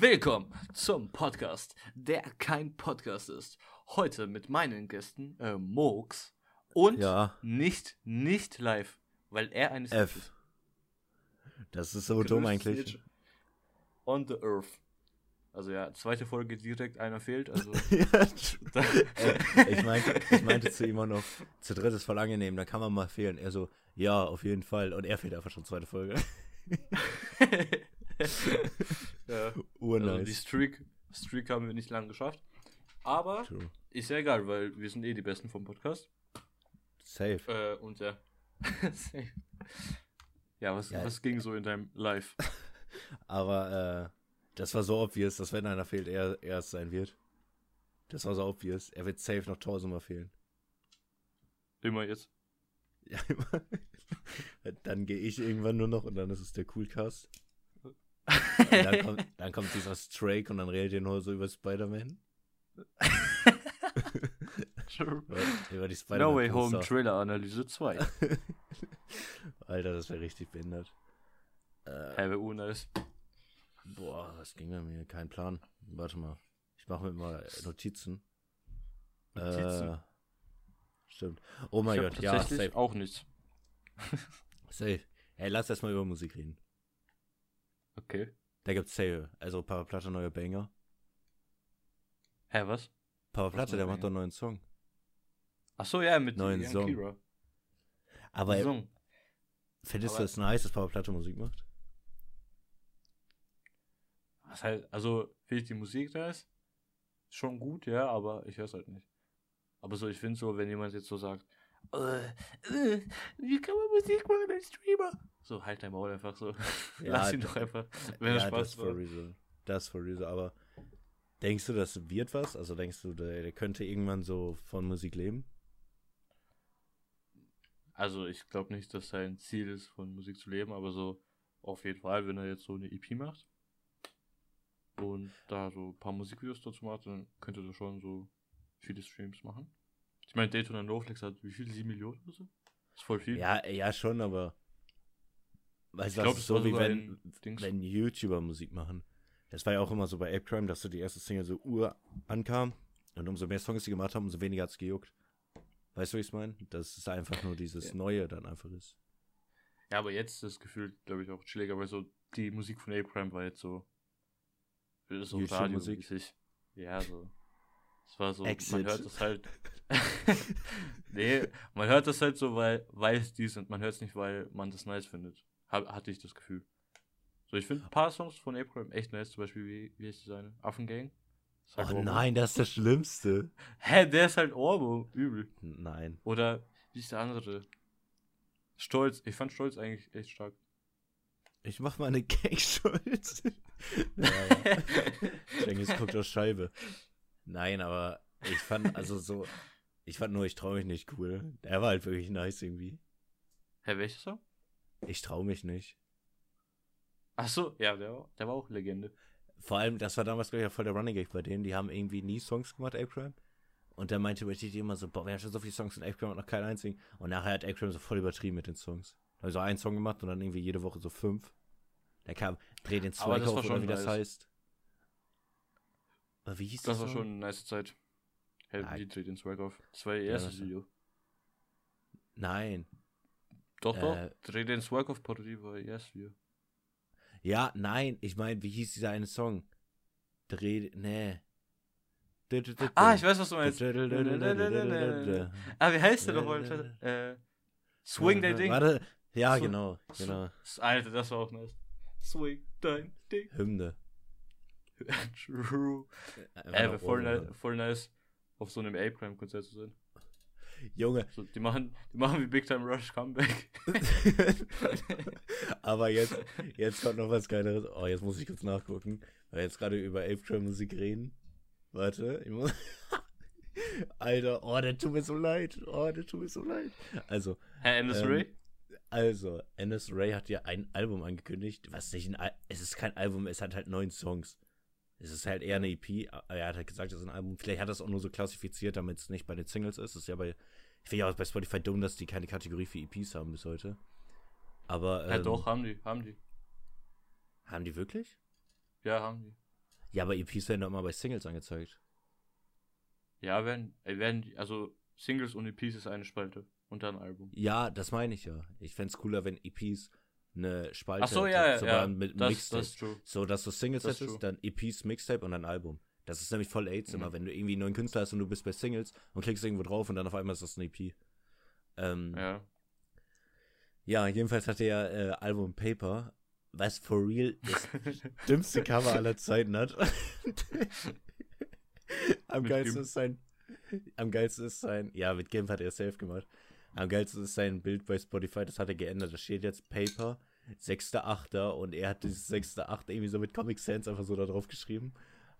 Willkommen zum Podcast, der kein Podcast ist. Heute mit meinen Gästen äh, Mooks und Ja. nicht nicht live, weil er eine F. ist. Das ist so dumm eigentlich. On the Earth. Also ja, zweite Folge direkt einer fehlt. Also ja, äh, ich, meinte, ich meinte zu ihm auch noch, zu dritt ist voll angenehm, da kann man mal fehlen. Er so, ja, auf jeden Fall. Und er fehlt einfach schon zweite Folge. ja, also die Urnice. Streak, Streak haben wir nicht lange geschafft. Aber True. ist ja egal, weil wir sind eh die Besten vom Podcast. Safe. Äh, und ja. Safe. ja, was, Ja. was ging so in deinem Live? Aber äh, das war so obvious, dass wenn einer fehlt, er er es sein wird. Das war so obvious. Er wird safe noch tausendmal fehlen. Immer jetzt. Ja, immer. Dann gehe ich irgendwann nur noch und dann ist es der Coolcast. Dann kommt, dann kommt dieser Strake und dann redet ihr nur so über Spider-Man. Über, die Spider-Man. No Way Home. Trailer Analyse 2. Alter, das wäre richtig behindert. Äh, wär urnice. boah, was ging bei mir? Kein Plan. Warte mal. Ich mache mir mal Notizen. Notizen? Äh, stimmt. Oh mein Gott, ja, safe. auch nichts. Safe. Hey, lass erst mal über Musik reden. Okay. Da gibt's safe. Also Papa Platte, neue Banger. Hä, was? Papa Was Platte, der macht Banger? doch einen neuen Song. Ach so, ja, mit Neuen Young Song. Kira. Aber Song. findest Aber- du es nice, dass Papa Platte Musik macht? Was halt, also, finde ich die Musik da ist schon gut, ja, aber ich höre es halt nicht. Aber so, ich finde so, wenn jemand jetzt so sagt, äh, äh, wie kann man Musik machen als Streamer? So, halt dein Maul einfach so. Ja, Lass ihn doch einfach, wenn ja, Spaß das for macht. reason. Das for reason. Aber denkst du, das wird was? Also denkst du, der, der könnte irgendwann so von Musik leben? Also, ich glaube nicht, dass sein Ziel ist, von Musik zu leben, aber so, auf jeden Fall, wenn er jetzt so eine EP macht und da so ein paar Musikvideos dazu macht, dann könnte er schon so viele Streams machen. Ich meine, Daytona Noflex hat wie viel? 7 Millionen oder so? ist voll viel. Ja, ja, schon, aber. Weißt Ich du, das ist es so wie wenn, wenn YouTuber Musik machen. Das war ja auch immer so bei Ape Crime, dass so die erste Single so ur ankam und umso mehr Songs die gemacht haben, umso weniger hat's gejuckt. Weißt du, wie ich's meine? Dass es einfach nur dieses Ja. Neue dann einfach ist. Ja, aber jetzt ist das Gefühl, glaube ich, auch chilliger, weil so die Musik von Ape Crime war jetzt so. So YouTube-Musik? radiomäßig. Ja, so. Es war so, Exit. man hört das halt. nee, man hört das halt so, weil, weil es die sind. Man hört es nicht, weil man das nice findet. Ha hatte ich das Gefühl. So, ich finde ein paar Songs von Ape Crime echt nice, zum Beispiel, wie, wie heißt die seine? Affengang? Ist Oh Ohrwurm. nein, das ist das Schlimmste. Hä, der ist halt Ohrwurm, übel. Nein. Oder, wie ist der andere? Stolz. Ich fand Stolz eigentlich echt stark. Ich mach mal eine Gang-Schulz. ja, Cengiz guckt aus Scheibe. Nein, aber ich fand, also so, ich fand nur, ich trau mich nicht cool. Der war halt wirklich nice irgendwie. Hä, welcher Song? Ich trau mich nicht. Ach so, ja, der, war- der war auch Legende. Vor allem, das war damals, glaube ich, auch voll der Running Gag bei denen. Die haben irgendwie nie Songs gemacht, Ape. Und der meinte die immer so, boah, wir haben schon so viele Songs und Ape hat noch keinen einzigen. Und nachher hat Ape so voll übertrieben mit den Songs. Also einen Song gemacht und dann irgendwie jede Woche so fünf. Der kam, dreh den das auf oder schon wie das nice. heißt. Aber wie hieß Das das? war schon eine nice Zeit. Ja. die dreht den Swag auf. Das war ihr erstes das- Video. Nein. Doch, Äh, doch. Dreh den Swag auf Parodie war ihr erstes Video. Ja, nein, ich meine, wie hieß dieser eine Song? Dreh, nee. Ah, ich weiß, was du meinst. Ah, wie heißt der doch? Äh, Swing dein Ding. Warte, ja, So- genau, genau. Alter, das war auch nice. Swing dein Ding. Hymne. True. Ey, noch wär voll, nice, voll nice, auf so einem Ape-Crime-Konzert zu sein. Junge, So, die, machen, die machen wie Big Time Rush Comeback. aber jetzt, jetzt kommt noch was Geileres. Oh, jetzt muss ich kurz nachgucken, weil wir jetzt gerade über Ape Trail Musik reden. Warte, ich muss. Alter, oh, der tut mir so leid. Oh, der tut mir so leid. Also, Hä, Endless Ähm, Ray? Also, Ennis Ray hat ja ein Album angekündigt, was nicht ein Al es ist kein Album, es hat halt neun Songs. Es ist halt eher eine EP, aber er hat halt gesagt, es ist ein Album. Vielleicht hat er es auch nur so klassifiziert, damit es nicht bei den Singles ist. Das ist ja bei, ich finde ja auch bei Spotify dumm, dass die keine Kategorie für EPs haben bis heute. Aber, Ja, ähm, doch, haben die, haben die. Haben die wirklich? Ja, haben die. Ja, aber EPs werden doch immer bei Singles angezeigt. Ja, werden, äh, werden, also Singles und EPs ist eine Spalte und dann Album. Ja, das meine ich ja. Ich fände es cooler, wenn EPs eine Spalte so, ja, ja, sogar ja. mit Das, Mixtape. das. So, dass du Singles Das hättest, dann EPs, Mixtape und dann Album. Das ist nämlich voll AIDS Mhm. immer, wenn du irgendwie einen neuen Künstler hast und du bist bei Singles und klickst irgendwo drauf und dann auf einmal ist das ein EP. Ähm, ja. Ja. jedenfalls hat er äh, Album Paper, was for real das dümmste Cover aller Zeiten hat. am Mit geilsten Gimp. ist sein, am geilsten ist sein, ja, mit Gimp hat er safe gemacht. Am geilsten ist sein Bild bei Spotify, das hat er geändert. Da steht jetzt Paper, 6.8. und er hat dieses 6.8. irgendwie so mit Comic Sans einfach so da drauf geschrieben.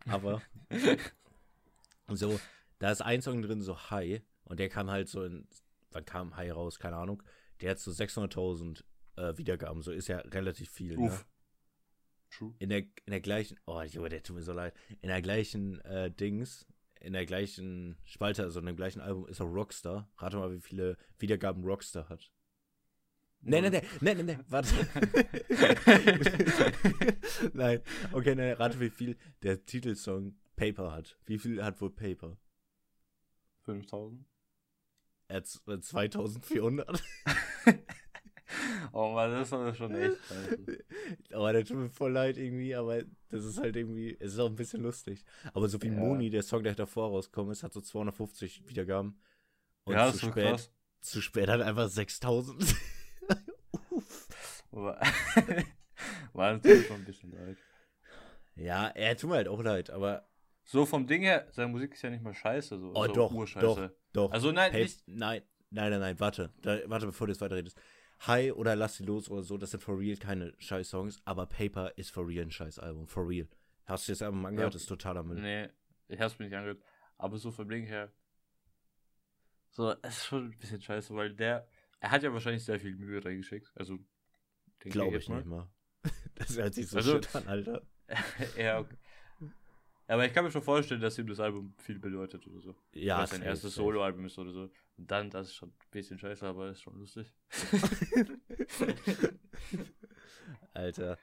Aber so, da ist ein Song drin, so High, und der kam halt so in, wann kam High raus, keine Ahnung. Der hat so 600.000 äh, Wiedergaben, so ist ja relativ viel. Ne? Uff. True. in der, in der gleichen, oh Junge, der tut mir so leid, in der gleichen äh, Dings, in der gleichen Spalte, also in dem gleichen Album ist auch Rockstar. Rate mal, wie viele Wiedergaben Rockstar hat. Nee, nee, nee, nee, nee, nee, warte. nein, okay, nein, rate, wie viel der Titelsong Paper hat. Wie viel hat wohl Paper? 5000. Er hat z- äh, 2400. Oh Mann, das ist schon echt scheiße. Aber der tut mir voll leid irgendwie, aber das ist halt irgendwie, es ist auch ein bisschen lustig. Aber so wie Ja. Moni, der Song, der davor rausgekommen ist, hat so 250 Wiedergaben. Und ja, das zu ist spät, krass. zu spät hat einfach 6000. Uff. War natürlich schon ein bisschen leid. Ja, er tut mir halt auch leid, aber So vom Ding her, seine Musik ist ja nicht mal scheiße. So. oh so doch, doch, doch. Also nein, Hey, nicht. nein, nein, nein, nein, warte, da, warte, bevor du jetzt weiterredest. Hi oder Lass sie los oder so, das sind for real keine scheiß Songs, aber Paper ist for real ein scheiß Album, for real. Hast du das Album angehört? Ja. Das ist totaler Müll. Nee, ich hab's mir nicht angehört. Aber so vom Ding her. So, es ist schon ein bisschen scheiße, weil der. Er hat ja wahrscheinlich sehr viel Mühe reingeschickt. Also. Glaube jetzt ich nicht mal. Das hört sich so Also- shit an, Alter. ja, okay. Aber ich kann mir schon vorstellen, dass ihm das Album viel bedeutet oder so. Ja, Weil es sein erstes. Soloalbum ist oder so. Und dann, das ist schon ein bisschen scheiße, aber ist schon lustig. Alter.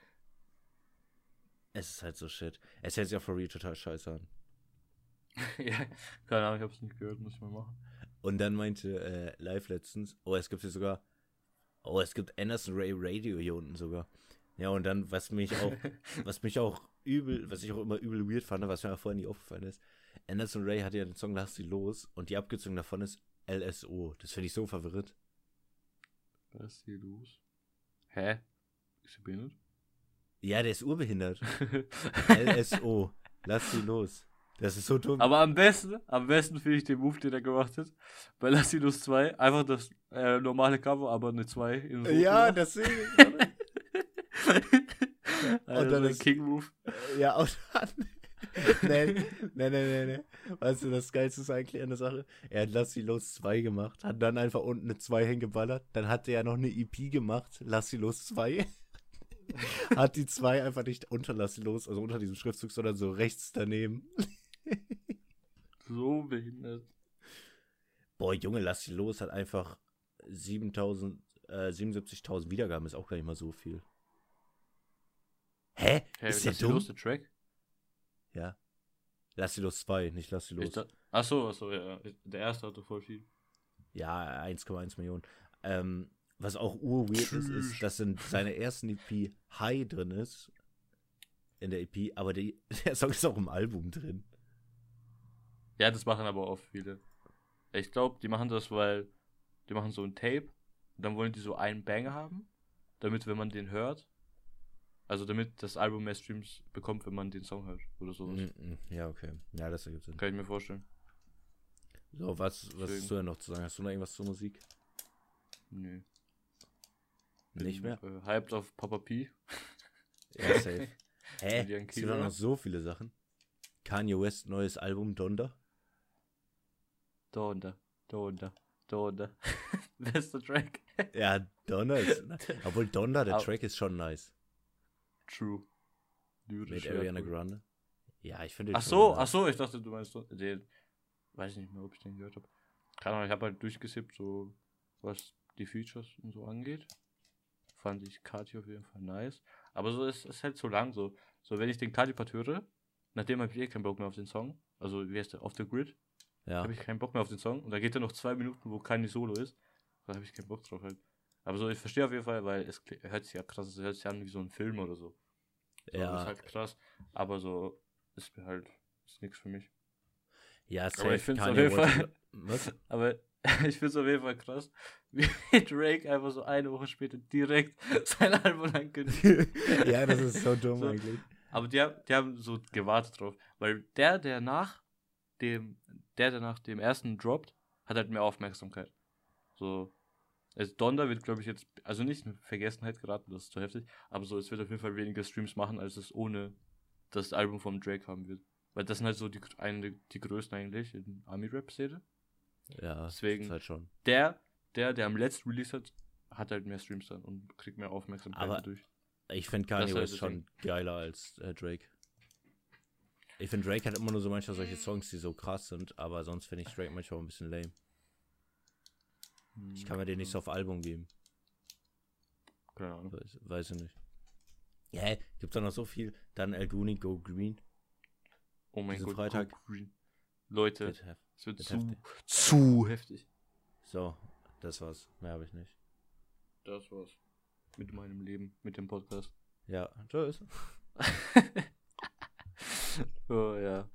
Es ist halt so shit. Es hört sich auch for real total scheiße an. ja, keine Ahnung, ich hab's nicht gehört, muss ich mal machen. Und dann meinte äh, live letztens, oh, es gibt hier sogar, oh, es gibt Anderson Ray Radio hier unten sogar. Ja, und dann, was mich auch, was mich auch übel, was ich auch immer übel weird fand, was mir auch vorher nie aufgefallen ist, Anderson Ray hat ja den Song Lass sie los und die Abkürzung davon ist LSO. Das finde ich so verwirrt. Was ist hier los? Hä? Ist sie behindert? Ja, der ist urbehindert. LSO. Lass sie los. Das ist so dumm. Aber am besten, am besten finde ich den Move, den er gemacht hat. Bei Lassinos 2, einfach das äh, normale Cover, aber eine 2 in so. ja, das sehe also und dann ein ist- King-Move. Ja, und dann. nee, nee, nee, nee, nee. Weißt du, das Geilste ist eigentlich an der Sache. Er hat Lass sie los 2 gemacht, hat dann einfach unten eine 2 hingeballert. Dann hat er ja noch eine EP gemacht, Lass sie los 2. hat die 2 einfach nicht unter Lass sie los, also unter diesem Schriftzug, sondern so rechts daneben. So behindert. Boah, Junge, Lass sie los hat einfach 7000, äh, 77.000 Wiedergaben, ist auch gar nicht mal so viel. Hä? Hey, ist der Lass sie los, der Track? Ja. Lass sie los 2, nicht Lass sie los. Da, achso, achso, ja. Der erste hatte voll viel. Ja, 1,1 Millionen. Ähm, was auch urweird ist, ist, dass in seiner ersten EP High drin ist. In der EP, aber die, der Song ist auch im Album drin. Ja, das machen aber auch viele. Ich glaube, die machen das, weil die machen so ein Tape und dann wollen die so einen Banger haben, damit, wenn man den hört, also damit das Album mehr Streams bekommt, wenn man den Song hört oder sowas. Mm, mm, Ja, okay. Ja, das ergibt Sinn. Kann ich mir vorstellen. So, was, was hast du denn noch zu sagen? Hast du noch irgendwas zur Musik? Nö. Nicht mehr? Äh, hyped auf Papa P. Ja, safe. Hä? Es gibt noch so viele Sachen. Kanye West neues Album Donda. Donda, Donda, Donda. Bester Track. Ja, Donda ist. Obwohl Donda, der Track ist schon nice. True. Lyrisch Mit Ariana wertvoll. Grande. Ja, ich finde Ach so, ach so, ich dachte, du meinst den. Weiß ich nicht mehr, ob ich den gehört habe. Keine Ahnung, ich habe halt durchgesippt, so was die Features und so angeht. Fand ich Kati auf jeden Fall nice. Aber so ist es halt so lang so. So, wenn ich den Kati-Part höre, nachdem habe ich eh keinen Bock mehr auf den Song. Also, wie heißt der? Off the Grid. Ja. Habe ich keinen Bock mehr auf den Song. Und da geht er noch zwei Minuten, wo keine Solo ist. Da habe ich keinen Bock drauf halt. Aber so, ich verstehe auf jeden Fall, weil es hört sich ja krass, es hört sich an wie so ein Film oder so. so Ja. Das ist halt krass. Aber so, ist mir halt, ist nichts für mich. Ja, Aber safe. ich find's auf Kanye jeden Fall- Was? Aber ich finde es auf jeden Fall krass, wie Drake einfach so eine Woche später direkt sein Album ankündigt. ja, das ist so dumm So. eigentlich. Aber die, haben- die haben so gewartet drauf. Weil der, der nach dem, der, der nach dem ersten droppt, hat halt mehr Aufmerksamkeit. So. Also Donda wird, glaube ich, jetzt, also nicht in Vergessenheit geraten, das ist zu heftig, aber so, es wird auf jeden Fall weniger Streams machen, als es ohne das Album vom Drake haben wird. Weil das sind halt so die, eine, die größten eigentlich in Army-Rap-Szene. Ja, Deswegen- ist halt schon. Der, der, der am letzten Release hat, hat halt mehr Streams dann und kriegt mehr Aufmerksamkeit Aber- dadurch. Ich finde Kanye ist halt West schon geiler als äh, Drake. Ich finde Drake hat immer nur so manchmal solche Songs, die so krass sind, aber sonst finde ich Drake manchmal ein bisschen lame. Ich kann mir den nicht so auf Album geben. Keine Ahnung. Weiß, weiß ich nicht. Ja, hä? gibt's da noch so viel? Dann El Guni, Go Green. Oh mein Diesen Gott, Freitag. Go Green. Leute, es wird wird zu, heftig. zu heftig. So, das war's. Mehr habe ich nicht. Das war's. Mit meinem Leben, mit dem Podcast. Ja, tschüss. oh ja.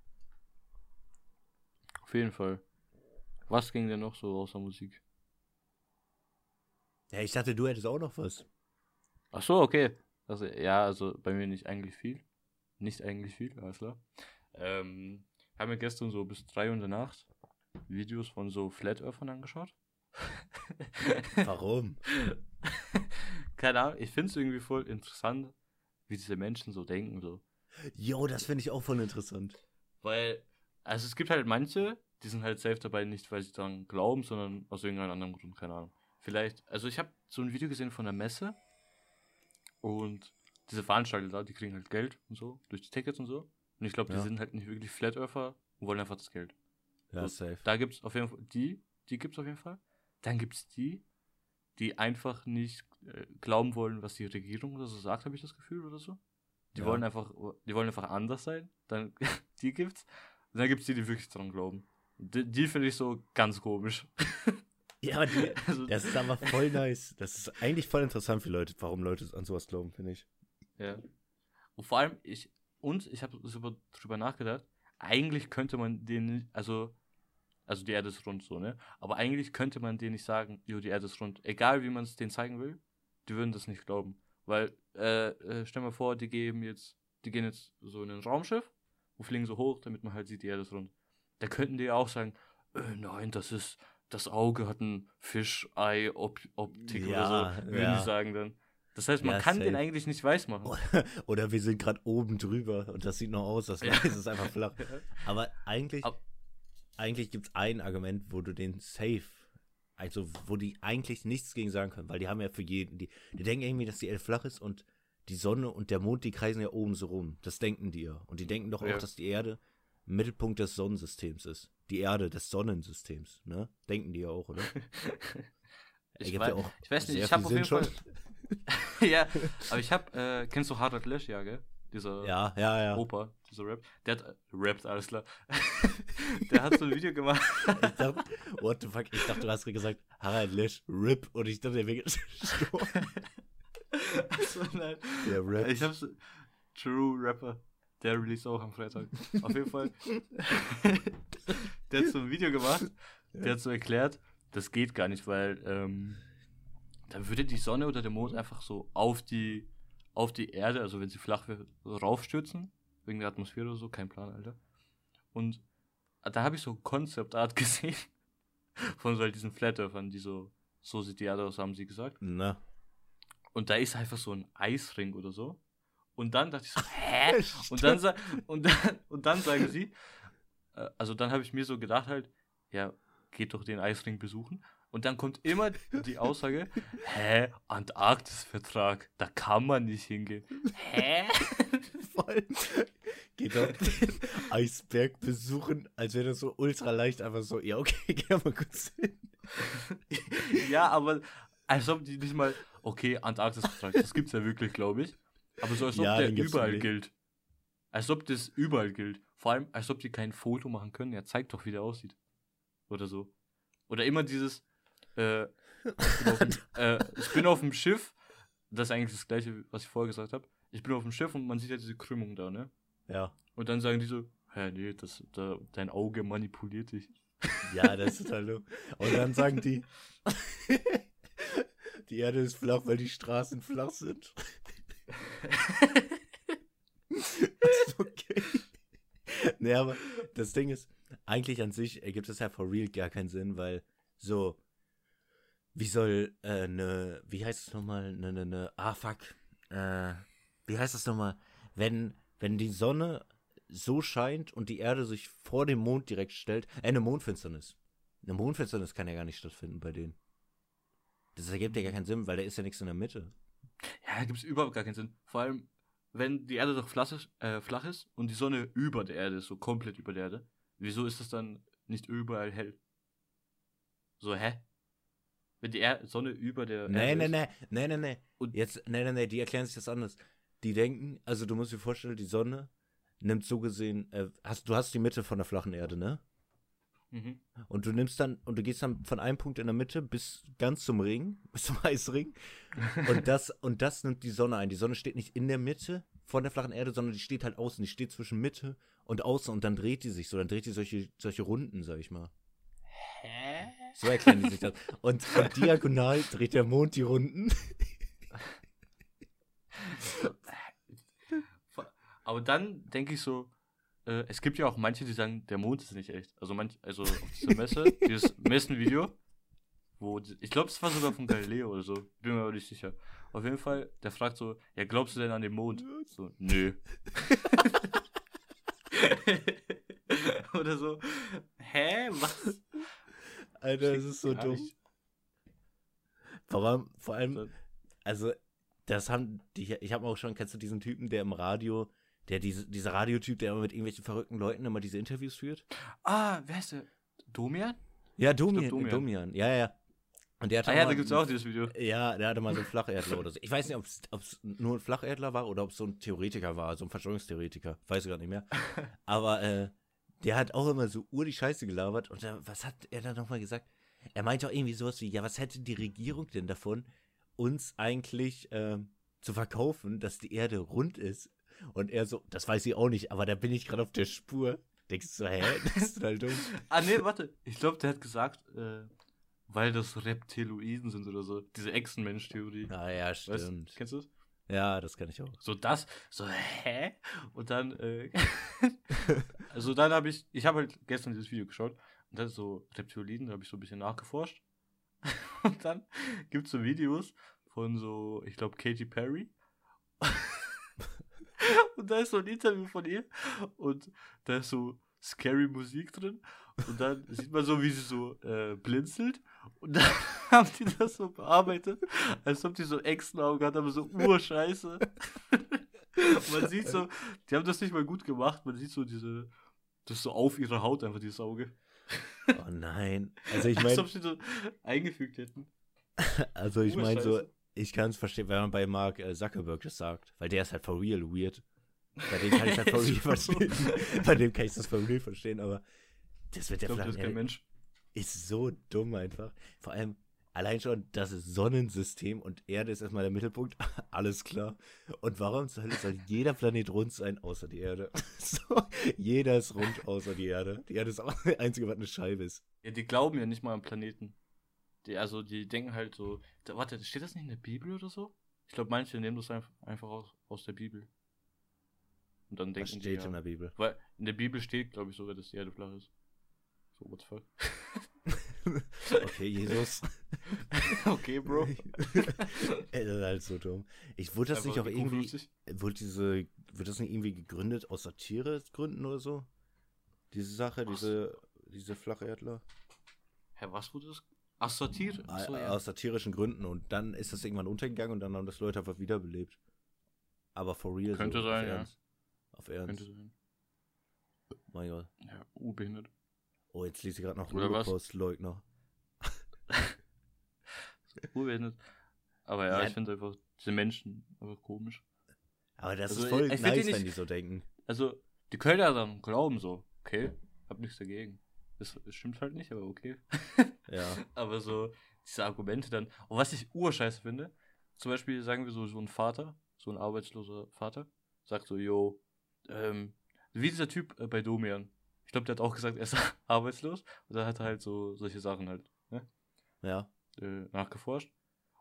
Auf jeden Fall. Was ging denn noch so außer Musik? Ja, ich dachte, du hättest auch noch was. Ach so, okay. Also, ja, also bei mir nicht eigentlich viel. Nicht eigentlich viel, alles klar. Ähm, haben wir gestern so bis 3 Uhr in der Nacht Videos von so Flat Earthern angeschaut. Warum? Keine Ahnung, ich finde es irgendwie voll interessant, wie diese Menschen so denken. So. Jo, das finde ich auch voll interessant. Weil, also es gibt halt manche, die sind halt safe dabei, nicht weil sie daran glauben, sondern aus irgendeinem anderen Grund, keine Ahnung. Vielleicht, also ich habe so ein Video gesehen von einer Messe und diese Veranstalter da, die kriegen halt Geld und so, durch die Tickets und so. Und ich glaube, die Ja. sind halt nicht wirklich Flat Earther und wollen einfach das Geld. Ja, So, safe. Da gibt's auf jeden Fall, die, die gibt's auf jeden Fall. Dann gibt's die, die einfach nicht äh, glauben wollen, was die Regierung oder so sagt, habe ich das Gefühl oder so. Die Ja. wollen einfach, die wollen einfach anders sein. Dann, die gibt's. Und dann gibt's die, die wirklich dran glauben. Die, die finde ich so ganz komisch. Ja, aber die, Also, das ist aber voll nice. Das ist eigentlich voll interessant für Leute, warum Leute an sowas glauben, finde ich. ja. Und vor allem, ich, und ich habe drüber, drüber nachgedacht, eigentlich könnte man den, also, also die Erde ist rund so, ne? Aber eigentlich könnte man denen nicht sagen, jo, die Erde ist rund. Egal wie man es denen zeigen will, die würden das nicht glauben. Weil, äh, äh, stell mal vor, die geben jetzt, die gehen jetzt so in ein Raumschiff und fliegen so hoch, damit man halt sieht, die Erde ist rund. Da könnten die ja auch sagen, äh, nein, das ist, das Auge hat ein Fischei-Optik Ja, oder so, würden ja. die sagen dann. Das heißt, man Ja, kann den safe. eigentlich nicht weiß machen. Oder wir sind gerade oben drüber und das sieht noch aus, das. Gleis ist einfach flach. Aber eigentlich, Ab- eigentlich gibt es ein Argument, wo du den safe, also wo die eigentlich nichts gegen sagen können, weil die haben ja für jeden, die, die denken irgendwie, dass die Erde flach ist und die Sonne und der Mond, die kreisen ja oben so rum. Das denken die ja. Und die denken doch auch, dass die Erde Mittelpunkt des Sonnensystems ist. Die Erde des Sonnensystems, ne? Denken die ja auch, oder? Ich, Ergibt wei- ja auch ich weiß nicht, ich habe auf jeden Fall. ja, aber ich habe, äh, kennst du Harald Lesch, ja, gell? Dieser Ja, ja, ja. Opa, dieser Rap. Der hat, äh, rappt, alles klar. der hat so ein Video gemacht. Ich dachte, what the fuck? Ich dachte, du hast gesagt, Harald Lesch, RIP. Und ich dachte, der wäre gestorben. Achso, nein. Der Rap. Ich hab's. True Rapper. Der release auch am Freitag. Auf jeden Fall. Der hat so ein Video gemacht. Der hat so erklärt, das geht gar nicht, weil ähm, dann würde die Sonne oder der Mond einfach so auf die auf die Erde, also wenn sie flach wäre, so raufstürzen, wegen der Atmosphäre oder so, kein Plan, Alter. Und da habe ich so Concept Art gesehen von so halt diesen Flat Earthern, die so so sieht die Erde aus, haben sie gesagt. Na. Und da ist einfach so ein Eisring oder so. Und dann dachte ich so, hä? Und dann, und dann, und dann sagen sie, also dann habe ich mir so gedacht halt, ja, geht doch den Eisring besuchen. Und dann kommt immer die Aussage, hä, Antarktis-Vertrag, da kann man nicht hingehen. Hä? Voll. Geht doch den Eisberg besuchen, als wäre das so ultra leicht, einfach so, ja, okay, geh mal kurz hin. ja, aber als ob die nicht mal, okay, Antarktis-Vertrag, das gibt's ja wirklich, glaube ich. Aber so als ob Ja, der überall gilt. als ob das überall gilt. Vor allem, als ob die kein Foto machen können. Ja, zeigt doch, wie der aussieht. Oder so. Oder immer dieses, äh, ich bin auf dem, äh, ich bin auf dem Schiff. Das ist eigentlich das gleiche, was ich vorher gesagt habe. Ich bin auf dem Schiff und man sieht ja diese Krümmung da, ne? Ja. Und dann sagen die so, hä, nee, das, da, dein Auge manipuliert dich. Ja, das ist total dumm. Und dann sagen die, die Erde ist flach, weil die Straßen flach sind. okay. Nee, aber das Ding ist, eigentlich an sich ergibt es ja for real gar keinen Sinn, weil so, wie soll äh, ne, wie heißt es nochmal, ne, ne, ne, ah fuck, äh, wie heißt das nochmal, wenn, wenn die Sonne so scheint und die Erde sich vor dem Mond direkt stellt, äh, eine Mondfinsternis. Eine Mondfinsternis kann ja gar nicht stattfinden bei denen. Das ergibt ja gar keinen Sinn, weil da ist ja nichts in der Mitte. Ja, da gibt es überhaupt gar keinen Sinn. Vor allem, wenn die Erde doch flach ist, äh, flach ist und die Sonne über der Erde ist, so komplett über der Erde, wieso ist das dann nicht überall hell? So, hä? Wenn die er Sonne über der Nee, Erde nee, ist. nee, nee, nee, nee. Und- Jetzt, nee, nee, nee, die erklären sich das anders. Die denken, also du musst dir vorstellen, die Sonne nimmt so gesehen, äh, hast, du hast die Mitte von der flachen Erde, ne? Mhm. Und du nimmst dann, und du gehst dann von einem Punkt in der Mitte bis ganz zum Ring, bis zum Eisring. Und das, und das nimmt die Sonne ein. Die Sonne steht nicht in der Mitte von der flachen Erde, sondern die steht halt außen. Die steht zwischen Mitte und außen und dann dreht die sich so. Dann dreht die solche, solche Runden, sag ich mal. Hä? So erklären die sich das. Und, und diagonal dreht der Mond die Runden. Aber dann denke ich so, äh, es gibt ja auch manche, die sagen, der Mond ist nicht echt. Also manch, also auf dieser Messe, dieses Messenvideo, wo ich glaube, es war sogar von Galileo oder so, bin mir aber nicht sicher. Auf jeden Fall, der fragt so, ja, glaubst du denn an den Mond? So, nö. oder so, hä, was? Alter, das ist so dumm. nicht. Vor allem, vor allem, So, also, das haben die, ich habe auch schon, kennst du diesen Typen, der im Radio, der diese, dieser Radiotyp, der immer mit irgendwelchen verrückten Leuten immer diese Interviews führt? Ah, wer ist der? Domian? Ja, Domian, Domian. Domian. Ja, ja. Und der hat Ah ja, da gibt's auch dieses Video. Ja, der hatte mal so einen Flacherdler oder so. Ich weiß nicht, ob es nur ein Flacherdler war oder ob es so ein Theoretiker war, so ein Verschwörungstheoretiker. Weiß ich gar nicht mehr. Aber äh, der hat auch immer so ur die Scheiße gelabert. Und da, was hat er dann nochmal gesagt? Er meinte auch irgendwie sowas wie, ja, was hätte die Regierung denn davon, uns eigentlich ähm, zu verkaufen, dass die Erde rund ist? Und er so, das weiß ich auch nicht, aber da bin ich gerade auf der Spur. Denkst du so, hä? Das ist total dumm. Ah, nee, warte. Ich glaube, der hat gesagt, äh, weil das Reptiloiden sind oder so. Diese Echsenmensch-Theorie. Ah ja, Weißt, stimmt. kennst du das? Ja, das kann ich auch. So das, so, hä? Und dann, äh, also dann habe ich, ich habe halt gestern dieses Video geschaut und dann so Reptiloiden, da habe ich so ein bisschen nachgeforscht. Und dann gibt es so Videos von so, ich glaube, Katy Perry. und da ist so ein Interview von ihr und da ist so scary Musik drin. Und dann sieht man so, wie sie so äh, blinzelt. Und dann haben die das so bearbeitet, als ob die so Echsenaugen hat, aber so urscheiße. man sieht so, die haben das nicht mal gut gemacht. Man sieht so diese, das ist so auf ihrer Haut einfach, dieses Auge. Oh nein. Also ich Als meine, ob sie so eingefügt hätten. also ich meine so. Ich kann es verstehen, wenn man bei Mark äh, Zuckerberg das sagt, weil der ist halt for real weird. Bei dem kann ich halt for real verstehen. bei dem kann ich das for real verstehen, aber das wird der glaube, das ist kein Flachen Mensch. ist so dumm einfach. Vor allem allein schon das Sonnensystem und Erde ist erstmal der Mittelpunkt, alles klar. Und warum Hölle soll jeder Planet rund sein, außer die Erde? so, jeder ist rund, außer die Erde. Die Erde ist auch das Einzige, was eine Scheibe ist. Ja, die glauben ja nicht mal an Planeten. Die, also, die denken halt so. Da, warte, steht das nicht in der Bibel oder so? Ich glaube, manche nehmen das einfach, einfach aus, aus der Bibel. Und dann Das denken steht die. in Ja, der Bibel. weil in der Bibel steht, glaube ich, sogar, dass die Erde flach ist. So, what the fuck? Okay, Jesus. okay, Bro. Ey, das ist halt so dumm. Ich wurde das nicht auch irgendwie, 50. wurde diese, wird das nicht irgendwie gegründet aus Satiregründen oder so? Diese Sache, Was? diese, diese flache Erdler? Hä, was wurde das? Ach, Satire. Ach so, ja. Aus satirischen Gründen und dann ist das irgendwann untergegangen und dann haben das Leute einfach wiederbelebt. Aber for real. Könnte so, sein, auf ja. Ernst. Auf Ernst. Könnte sein. Mein Gott. Ja, U-behindert. Oh, jetzt lese ich gerade noch was? Holocaust-Leugner. U-behindert. Aber ja, Ja. ich finde einfach diese Menschen einfach komisch. Aber das Also, ist voll ich find die nice, wenn nicht- die so denken. also, die können ja dann glauben so, okay, hab nichts dagegen. Das, stimmt halt nicht, aber okay. Ja. aber so, diese Argumente dann. Und was ich urscheiße finde, zum Beispiel sagen wir so, so ein Vater, so ein arbeitsloser Vater, sagt so, yo, ähm, wie dieser Typ äh, bei Domian. Ich glaube, der hat auch gesagt, er ist arbeitslos. Und dann hat er halt so solche Sachen halt ne, Ja. äh, nachgeforscht.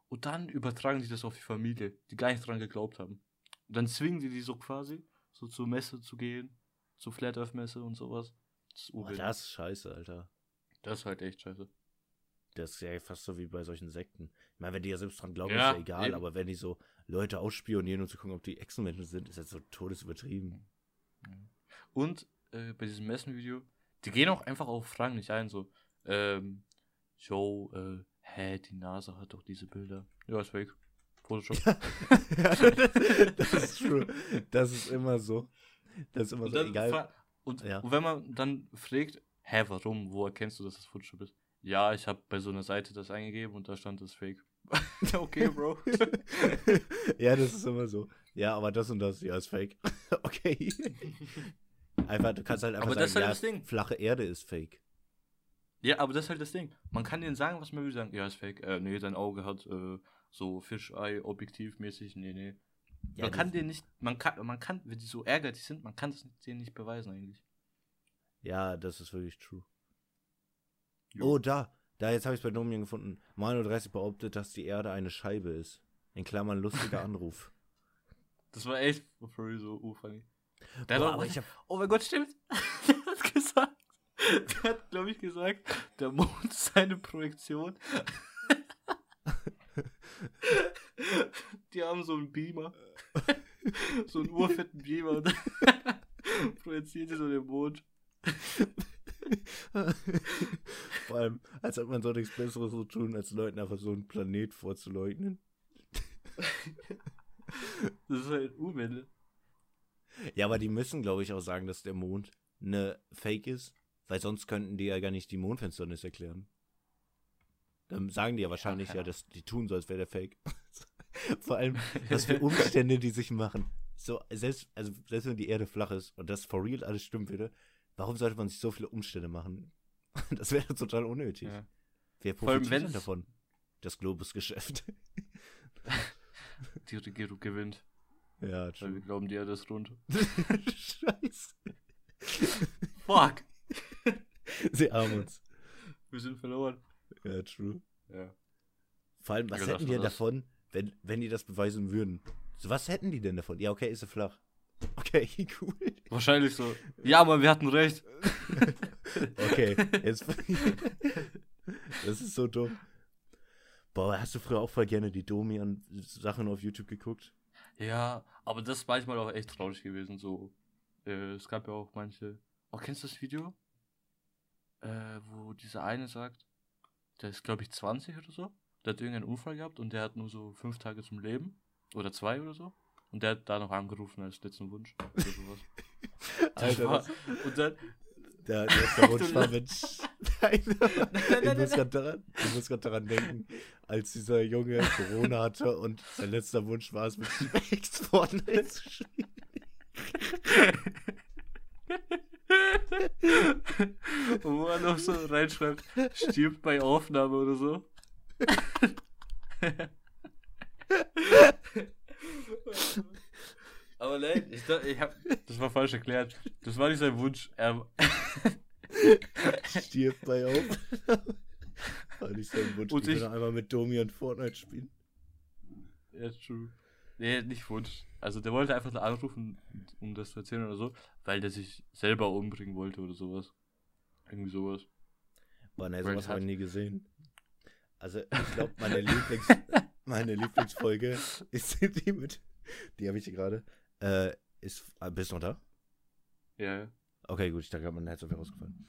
Und dann übertragen die das auf die Familie, die gar nicht dran geglaubt haben. Und dann zwingen die die so quasi, so zur Messe zu gehen, zur Flat Earth Messe und sowas. Das urwild. das ist scheiße, Alter. das ist halt echt scheiße. Das ist ja fast so wie bei solchen Sekten. Ich meine, wenn die ja selbst dran glauben, Ja, ist ja egal, eben. aber wenn die so Leute ausspionieren, um zu gucken, ob die Echsenmenschen sind, ist das so todesübertrieben. Und äh, bei diesem Messenvideo, die gehen auch einfach auf Fragen nicht ein, so, ähm, yo, äh, hä, die NASA hat doch diese Bilder. Ja, ist fake. Photoshop. das ist true. Das ist immer so. Das ist immer Und, so, dann egal. Und, Ja. und wenn man dann fragt, hä, warum, wo erkennst du, dass das Photoshop ist? Ja, ich habe bei so einer Seite das eingegeben und da stand das Fake. okay, Bro. ja, das ist immer so. Ja, aber das und das, ja, ist fake. okay. Einfach, du kannst halt einfach Aber sagen, halt ja, das Ding. flache Erde ist fake. ja, aber das ist halt das Ding. Man kann denen sagen, was man will, sagen, ja, ist Fake. Äh, nee, dein Auge hat äh, so Fischei-Objektiv-mäßig, nee, nee. Ja, man kann denen nicht, man kann, man kann, wenn die so ärgerlich sind, man kann das denen nicht beweisen eigentlich. Ja, das ist wirklich true. Jo. Oh, da. Da, jetzt habe ich es bei Domian gefunden. Mano 30 behauptet, dass die Erde eine Scheibe ist. In Klammern lustiger Anruf. Das war echt for so uh, funny. Der Boah, hat auch- hab, oh mein Gott, stimmt. der hat gesagt, der hat, glaube ich, gesagt, der Mond ist eine Projektion. Die haben so einen Beamer. So einen urfetten Beamer. Und projiziert die so den Mond. vor allem, als ob man so nichts Besseres so tun, als Leuten einfach so einen Planet vorzuleugnen. Das ist halt Urwelle. Ja, aber die müssen, glaube ich, auch sagen, dass der Mond eine Fake ist, weil sonst könnten die ja gar nicht die Mondfinsternis erklären. Dann sagen die ja wahrscheinlich keine ja, dass die tun so, als wäre der Fake. Vor allem, was für Umstände die sich machen. So, selbst, also selbst wenn die Erde flach ist und das for real alles stimmen würde, warum sollte man sich so viele Umstände machen? Das wäre total unnötig. Ja. Wer Vor allem, profitiert denn davon? Das Globusgeschäft. Die Regierung gewinnt, ja, weil wir true. glauben, die Erde ist rund. Scheiße. Fuck! Sie haben uns. Wir sind verloren. Ja, true. Ja. Vor allem, was hätten das. davon, wenn, wenn die das beweisen würden? So, was hätten die denn davon? Ja, okay, ist sie flach. Okay, cool. Wahrscheinlich so. Ja, aber wir hatten recht. Okay, jetzt. das ist so dumm. Boah, hast du früher auch voll gerne die Domian-Sachen auf YouTube geguckt? Ja, aber das ist manchmal auch echt traurig gewesen. So, äh, es gab ja auch manche. Oh, kennst du das Video? Äh, wo dieser eine sagt, der ist glaube ich 20 oder so. Der hat irgendeinen Unfall gehabt und der hat nur so fünf Tage zum Leben. Oder zwei oder so. Und der hat da noch angerufen als letzten Wunsch. Oder sowas. Alter, war, das- und dann, Der, der erste Wunsch war mit. Nein, ich muss gerade daran, ich muss grad daran denken, als dieser Junge Corona hatte und sein letzter Wunsch war es, mit Ex Fortnite zu spielen. wo er noch so reinschreibt, stirbt bei Aufnahme oder so. Aber nein, ich, ich hab, das war falsch erklärt. Das war nicht sein Wunsch. Er, Stirbt bei auf. War nicht sein Wunsch. Und ich will einmal mit Domi und Fortnite spielen. ja, true. Nee, nicht Wunsch. Also der wollte einfach nur anrufen, um das zu erzählen oder so, weil der sich selber umbringen wollte oder sowas. Irgendwie sowas. Boah, ne, sowas habe ich nie gesehen. Also, ich glaube, meine, Lieblings meine Lieblingsfolge ist die mit. Die habe ich hier gerade. Äh, ist. ah, Bist du noch da? Ja. Okay, gut, ich dachte, mein Herz wäre rausgefallen.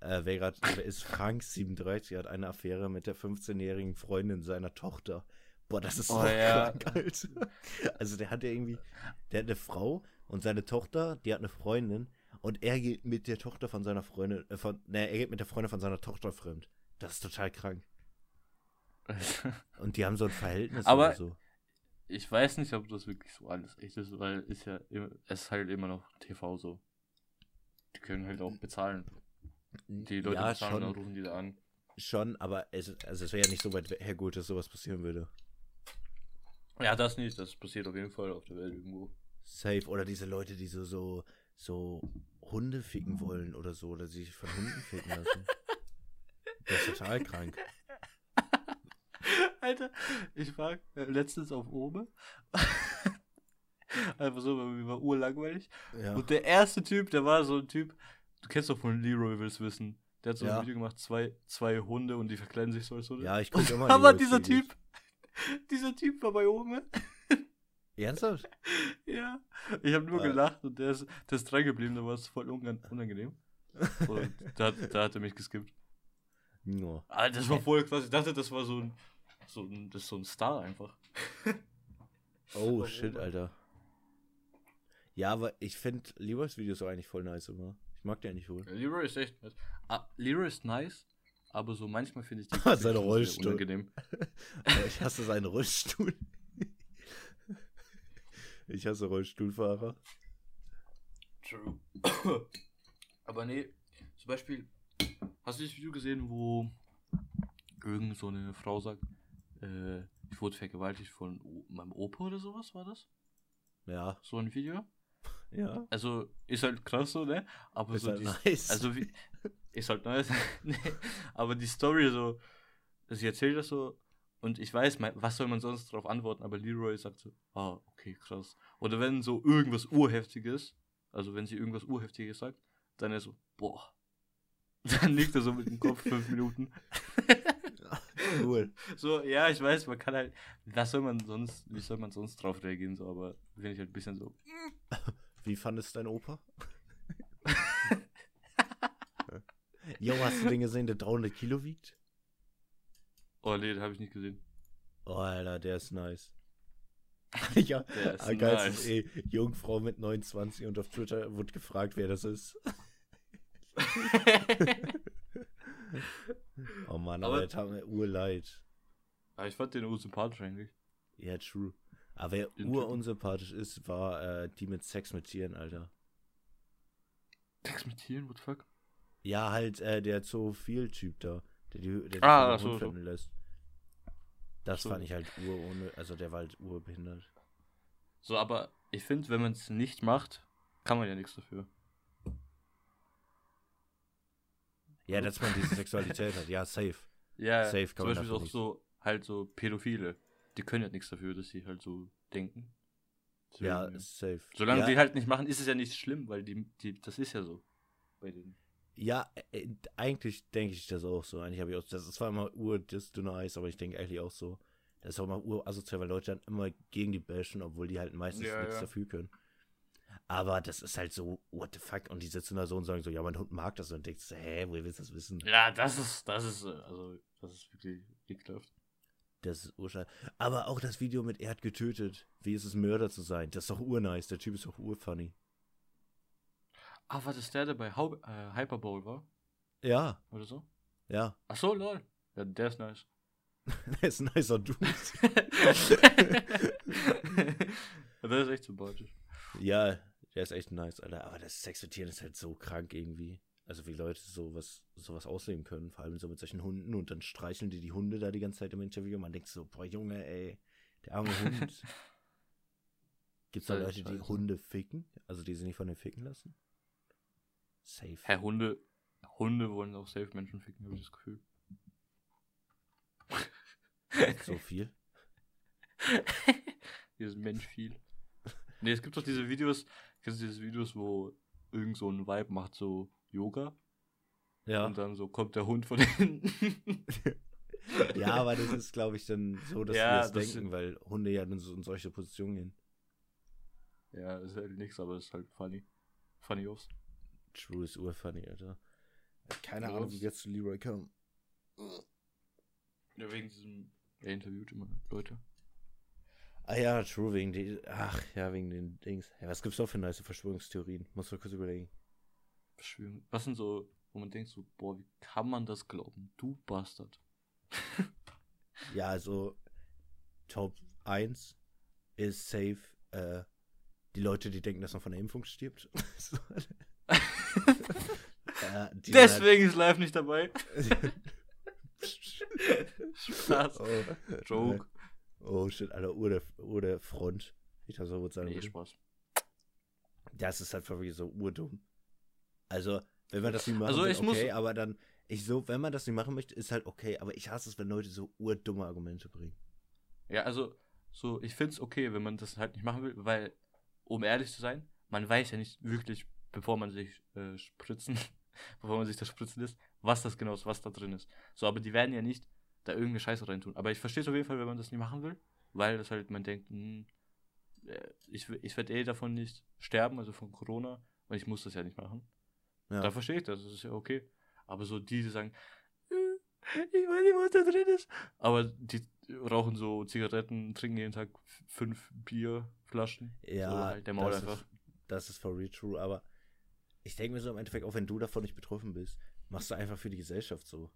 Äh, wer gerade wer ist Frank 37, hat eine Affäre mit der 15-jährigen Freundin seiner Tochter. Boah, das ist so Oh, ja. krank, Alter. Also der hat ja irgendwie, der hat eine Frau und seine Tochter, die hat eine Freundin und er geht mit der Tochter von seiner Freundin, äh, von, ne, er geht mit der Freundin von seiner Tochter fremd. Das ist total krank. Und die haben so ein Verhältnis Aber- oder so. ich weiß nicht, ob das wirklich so alles echt ist, weil ist ja es ist halt immer noch TV so. Die können halt auch bezahlen. Die Leute ja, bezahlen, schon, dann rufen die da an. schon, aber es, also es wäre ja nicht so weit hergeholt, dass sowas passieren würde. Ja, das nicht, das passiert auf jeden Fall auf der Welt irgendwo. Safe. Oder diese Leute, die so, so, so Hunde ficken wollen oder so, oder sich von Hunden ficken lassen. Das ist total krank. Alter, ich war äh, letztens auf Obe. Einfach so, weil mir war urlangweilig. Ja. Und der erste Typ, der war so ein Typ, du kennst doch von Leroy, willst wissen. Der hat so Ja. ein Video gemacht, zwei, zwei Hunde und die verkleiden sich so als Hunde. Ja, ich gucke immer Aber dieser. Typ, dieser Typ war bei Oben. Ernsthaft? Ja. Ich habe nur Ah. gelacht und der ist, der ist dran geblieben, da war es voll unang- unangenehm. Und da, hat- da hat er mich geskippt. No. Das war voll krass. Ich dachte, das war so ein, so ein, das ist so ein Star einfach. Oh, Warum? shit, Alter. Ja, aber ich finde Leroy's Videos auch eigentlich voll nice immer. Ich mag den eigentlich wohl. Ja, Leroy ist echt nice. Ah, Leroy ist nice, aber so manchmal finde ich die Seine Rollstuhl. unangenehm. Ich hasse seinen Rollstuhl. Ich hasse Rollstuhlfahrer. True. aber nee, zum Beispiel, hast du das Video gesehen, wo irgend so eine Frau sagt, äh, ich wurde vergewaltigt von o meinem Opa oder sowas, war das? Ja, So ein Video? ja. Also, ist halt krass so, ne? Aber Ist so halt die, nice. Also wie, ist halt nice. nee, aber die Story so, sie erzählt das so und ich weiß, mein, was soll man sonst darauf antworten, aber Leroy sagt so, ah, okay, krass. Oder wenn so irgendwas Urheftiges, also wenn sie irgendwas Urheftiges sagt, dann er so, boah. Dann liegt er so mit dem Kopf fünf Minuten. Cool. So, ja, ich weiß, man kann halt, was soll man sonst, wie soll man sonst drauf reagieren, so, aber finde ich halt ein bisschen so, Wie fandest du dein Opa? Jo, hast du den gesehen, der 300 Kilo wiegt? oh nee, das habe ich nicht gesehen. Oh, Alter, der ist nice. ja, Der ist geil nice. eh, Jungfrau mit 29 und auf Twitter wird gefragt, wer das ist. oh Mann, aber, Aber- der tat mir urleid. Aber ich fand den ursympathisch eigentlich. Ja, true. Aber wer urunsympathisch ist, war äh, die mit Sex mit Tieren, Alter. Sex mit Tieren, what the fuck? Ja, halt äh, der Zoophil-Typ da, der die, der Ah, so, Hund so. lässt. Das So. fand ich halt ur ohne, also der war halt urbehindert. So, aber ich finde, wenn man es nicht macht, kann man ja nichts dafür. Ja, dass man diese Sexualität hat, ja, safe. Ja, Safe kann zum man Beispiel auch nichts. so, halt so Pädophile. Die können ja nichts dafür, dass sie halt so denken. Deswegen, Ja, safe. Solange ja, die halt nicht machen, ist es ja nicht schlimm, weil die, die das ist ja so. Bei denen. Ja, äh, eigentlich denke ich das auch so. Eigentlich habe ich auch, das ist zwar immer ur das dünne Eis, aber ich denke eigentlich auch so. Das ist auch mal urasozial, weil Leute dann immer gegen die bashen, obwohl die halt meistens Ja, nichts dafür können. Aber das ist halt so, what the fuck? Und die sitzen da so und sagen so, ja, mein Hund mag das. Und denkst du, hä, woher willst du das wissen? Ja, das ist, das ist, äh, also, das ist wirklich ekelhaft. Das ist urscheiße. Aber auch das Video mit, er hat getötet. Wie ist es, Mörder zu sein? Das ist doch urnice. Der Typ ist doch urfunny. Ah, war das der, der bei Hau äh, Hyperbowl war? Ja, Oder so? ja. Ach so, lol. Ja, der ist nice. Der ist ein nicer Dude. ja, der ist echt sympathisch. Ja, der ist echt nice, Alter. Aber das Sex mit Tieren ist halt so krank irgendwie. Also wie Leute sowas, sowas ausleben können, vor allem so mit solchen Hunden und dann streicheln die die Hunde da die ganze Zeit im Interview und man denkt so, boah Junge, ey, der arme Hund. Gibt's da Leute, die. Hunde ficken? Also die sie nicht von den ficken lassen? Safe. Herr Hunde, Hunde wollen auch safe Menschen ficken, habe ich das Gefühl. So viel? Dieses Mensch viel. Nee, es gibt doch diese Videos, kennst du diese Videos, wo irgend so ein Vibe macht so Yoga Ja. und dann so kommt der Hund von hinten. Ja, aber das ist, glaube ich, dann so, dass Ja, wir das das denken, weil Hunde ja in, so, in solche Positionen gehen. Ja, ist halt nichts, aber ist halt funny. Funny aus. True ist urfunny, Alter. Keine Ahnung, wie jetzt zu Leroy kam. Ja, wegen diesem. Er interviewt immer Leute. Ah ja, true, wegen die. Ach ja, wegen den Dings. Ja, was gibt's noch für nice Verschwörungstheorien? Muss man kurz überlegen. Verschwörung. Was sind so, wo man denkt so, boah, wie kann man das glauben? Du Bastard. Ja, also Top 1 ist safe äh, die Leute, die denken, dass man von der Impfung stirbt. so. äh, Deswegen ist live nicht dabei. Spaß. Oh, Joke. Oh shit, Alter, Uhr der, Uhr der Front. Ich das so gut sagen. Nee, Spaß. Das ist halt wirklich so urdumm. Also, wenn man das nicht machen also, ich will, okay, muss... aber dann, ich so, wenn man das nicht machen möchte, ist halt okay, aber ich hasse es, wenn Leute so urdumme Argumente bringen. Ja, also, so, ich finde es okay, wenn man das halt nicht machen will, weil, um ehrlich zu sein, man weiß ja nicht wirklich, bevor man sich äh, spritzen, bevor man sich das spritzen lässt, was das genau ist, was da drin ist. So, aber die werden ja nicht da irgendeine Scheiße reintun. Aber ich verstehe es auf jeden Fall, wenn man das nicht machen will, weil das halt, man denkt, hm, äh, ich, ich werde eh davon nicht sterben, also von Corona, und ich muss das ja nicht machen. Ja. Da verstehe ich das, das ist ja okay. Aber so die, die sagen, äh, ich weiß nicht, was da drin ist. Aber die rauchen so Zigaretten, trinken jeden Tag fünf Bierflaschen. Ja, so halt der Maul das einfach. Ist, das ist for real true, aber ich denke mir so im Endeffekt, auch wenn du davon nicht betroffen bist, machst du einfach für die Gesellschaft so.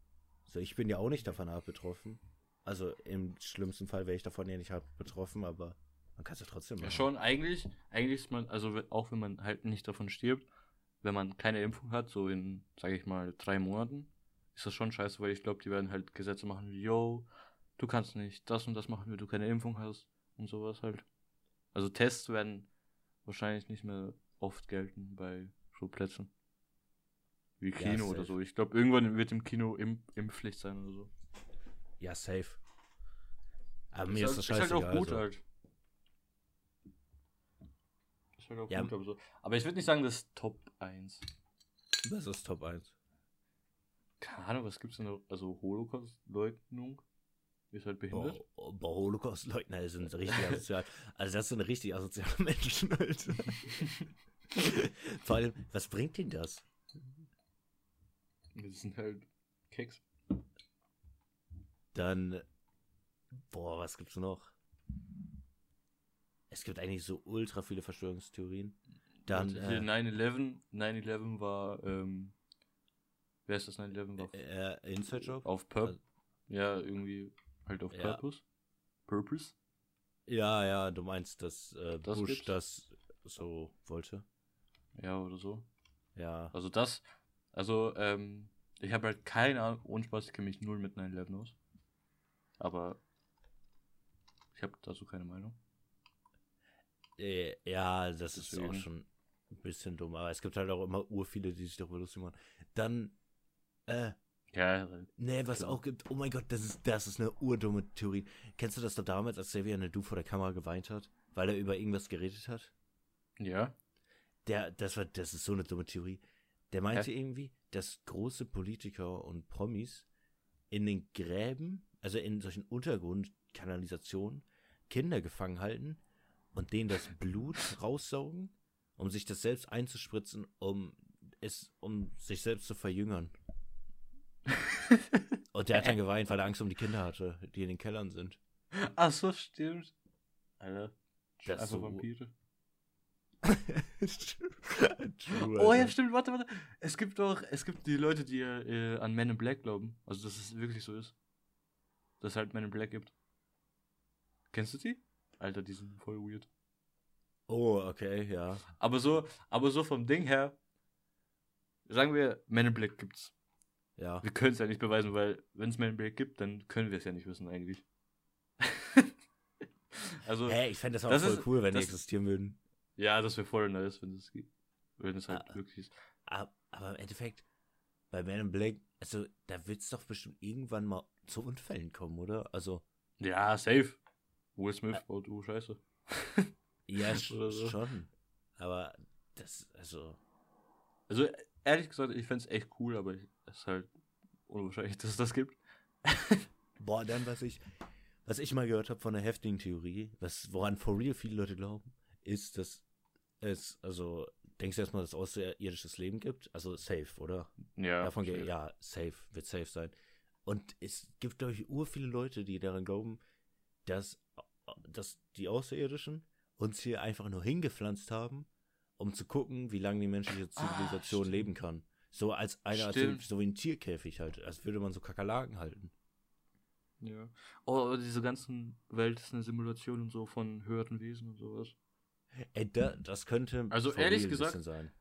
So, ich bin ja auch nicht davon betroffen. Also im schlimmsten Fall wäre ich davon ja nicht betroffen, aber man kann es ja trotzdem machen. Ja, schon, eigentlich, eigentlich ist man, also auch wenn man halt nicht davon stirbt, wenn man keine Impfung hat, so in, sage ich mal, drei Monaten, ist das schon scheiße, weil ich glaube, die werden halt Gesetze machen wie, yo, du kannst nicht das und das machen, wenn du keine Impfung hast und sowas halt. Also Tests werden wahrscheinlich nicht mehr oft gelten bei so Plätzen. Wie Kino ja, oder so. Ich glaube, irgendwann wird im Kino Imp Impfpflicht sein oder so. Ja, safe. Aber mir ist, halt, das scheißegal. Ist halt auch gut also. halt. Ist halt auch ja. gut, aber so. Aber ich würde nicht sagen, das ist Top 1. Was ist Top 1? Keine Ahnung, was gibt's denn noch? Also Holocaust-Leugnung? Ist halt behindert. Boah, boah Holocaust-Leugner sind richtig asozial. Also das sind richtig asoziale Menschen, Alter. Vor allem, was bringt ihnen das? Das sind halt Keks. Dann, boah, was gibt's noch? Es gibt eigentlich so ultra viele Verschwörungstheorien. Dann. Äh, 9-11, 9-11 war, ähm, wer ist das 9-11? War äh, äh, Inside Job? Auf Purpose. Also, ja, irgendwie halt auf ja. Purpose. Purpose? Ja, ja, du meinst, dass äh, das Bush gibt's? das so wollte. Ja, oder so. Ja. Also das, also, ähm, ich habe halt keine Ahnung, ohne Spaß, ich kenne mich null mit 9-11 aus. Aber ich habe dazu keine Meinung. Äh, ja, das Deswegen. ist auch schon ein bisschen dumm, aber es gibt halt auch immer ur viele, die sich darüber lustig machen. Dann, äh, ja, nee, was klar. auch gibt, oh mein Gott, das ist, das ist eine urdumme Theorie. Kennst du das da damals, als Xavier Du vor der Kamera geweint hat, weil er über irgendwas geredet hat? Ja. Der, das war, das ist so eine dumme Theorie. Der meinte Hä? irgendwie, dass große Politiker und Promis in den Gräben, also in solchen Untergrundkanalisationen, Kinder gefangen halten und denen das Blut raussaugen, um sich das selbst einzuspritzen, um es, um sich selbst zu verjüngern. und der hat dann geweint, weil er Angst um die Kinder hatte, die in den Kellern sind. Ach so, stimmt. Alter, das einfach so, Vampire. True, oh ja, stimmt, warte, warte. Es gibt doch, es gibt die Leute, die äh, an Men in Black glauben. Also, dass es wirklich so ist. Dass es halt Men in Black gibt. Kennst du die? Alter, die sind voll weird. Oh, okay, ja. Aber so, aber so vom Ding her, sagen wir, Men in Black gibt's. Ja. Wir können es ja nicht beweisen, weil wenn es Men in Black gibt, dann können wir es ja nicht wissen eigentlich. also. Hä, ich fände das auch das voll ist, cool, wenn die existieren würden. Ja, das wäre voll nice, wenn es wenn es halt ah, wirklich ist. Aber im Endeffekt, bei Man in Black, also da wird es doch bestimmt irgendwann mal zu Unfällen kommen, oder? Also. Ja, safe. Will Smith äh, baut oh Scheiße. ja, so. schon. Aber das, also. Also, ehrlich gesagt, ich fände es echt cool, aber es ist halt unwahrscheinlich, dass es das gibt. Boah, dann, was ich, was ich mal gehört habe von der heftigen Theorie, was, woran for real viele Leute glauben, ist, dass es, also, denkst du erstmal, dass es außerirdisches Leben gibt? Also safe, oder? Ja. Davon safe. ja, safe, wird safe sein. Und es gibt, glaube ich, ur viele Leute, die daran glauben, dass, dass die Außerirdischen uns hier einfach nur hingepflanzt haben, um zu gucken, wie lange die menschliche ah, Zivilisation ah, leben kann. So als eine Art, so wie ein Tierkäfig halt, als würde man so Kakerlaken halten. Ja. Oh, diese ganzen Welt ist eine Simulation und so von höheren Wesen und sowas. Ey, da, das könnte Also ehrlich gesagt- bisschen sein.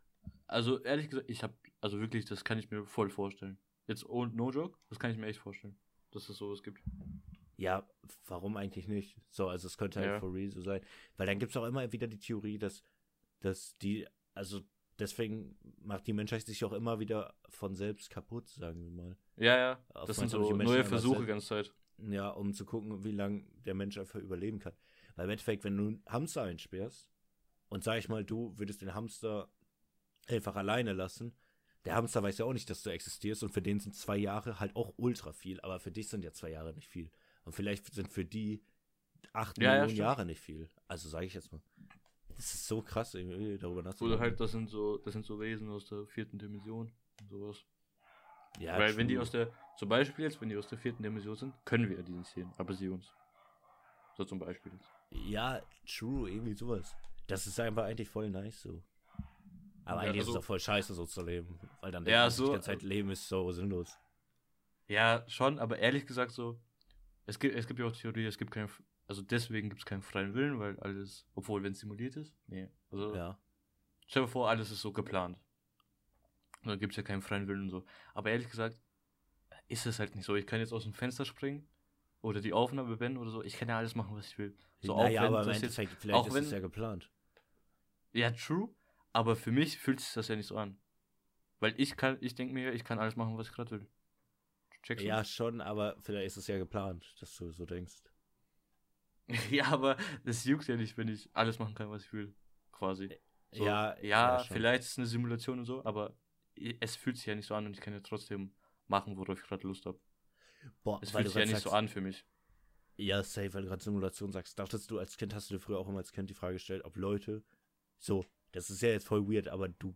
Also ehrlich gesagt, ich habe, also wirklich, das kann ich mir voll vorstellen. Jetzt oh, no joke, das kann ich mir echt vorstellen, dass es sowas gibt. Ja, warum eigentlich nicht? So, also es könnte halt Ja. for real so sein. Weil dann gibt es auch immer wieder die Theorie, dass, dass die, also deswegen macht die Menschheit sich auch immer wieder von selbst kaputt, sagen wir mal. Ja, ja, Auf das sind so neue Versuche die ganze Zeit. Ja, um zu gucken, wie lange der Mensch einfach überleben kann. Weil im Endeffekt, wenn du einen Hamster einsperrst und sag ich mal, du würdest den Hamster einfach alleine lassen, der Hamster weiß ja auch nicht, dass du existierst und für den sind zwei Jahre halt auch ultra viel, aber für dich sind ja zwei Jahre nicht viel. Und vielleicht sind für die acht Ja, ja, Millionen stimmt. Jahre nicht viel. Also sage ich jetzt mal. Das ist so krass, irgendwie darüber nachzudenken. Oder halt, das sind so, das sind so Wesen aus der vierten Dimension und sowas. ja, Weil wenn die aus der, zum Beispiel jetzt, wenn die aus der vierten Dimension sind, können wir die nicht sehen, aber sie uns. So zum Beispiel jetzt. Ja, true, irgendwie sowas. Das ist einfach eigentlich voll nice so. Aber Ja, eigentlich ist also- es auch voll scheiße so zu leben. Weil dann Ja, so- die ganze Zeit, Leben ist so sinnlos. Ja, schon, aber ehrlich gesagt so, es gibt, es gibt ja auch Theorie, es gibt keinen, also deswegen gibt es keinen freien Willen, weil alles, obwohl wenn es simuliert ist, nee, also Ja. stell dir vor, alles ist so geplant. Und dann gibt es ja keinen freien Willen und so. Aber ehrlich gesagt, ist es halt nicht so. Ich kann jetzt aus dem Fenster springen oder die Aufnahme beenden oder so. Ich kann ja alles machen, was ich will. So naja, wenn aber im das jetzt- Endeffekt, vielleicht auch ist wenn- es ja geplant. Ja, true. Aber für mich fühlt sich das ja nicht so an. Weil ich kann, ich denke mir, ich kann alles machen, was ich gerade will. Checkst du? Ja, schon, aber vielleicht ist es ja geplant, dass du so denkst. ja, aber das juckt ja nicht, wenn ich alles machen kann, was ich will. Quasi. So, ja, ja, schon. vielleicht ist es eine Simulation und so, aber es fühlt sich ja nicht so an und ich kann ja trotzdem machen, worauf ich gerade Lust habe. Boah, Es fühlt sich ja nicht so sagst- an für mich. Ja, safe, weil du gerade Simulation sagst. Dachtest du als Kind, hast du dir früher auch immer als Kind die Frage gestellt, ob Leute, so, das ist ja jetzt voll weird, aber du,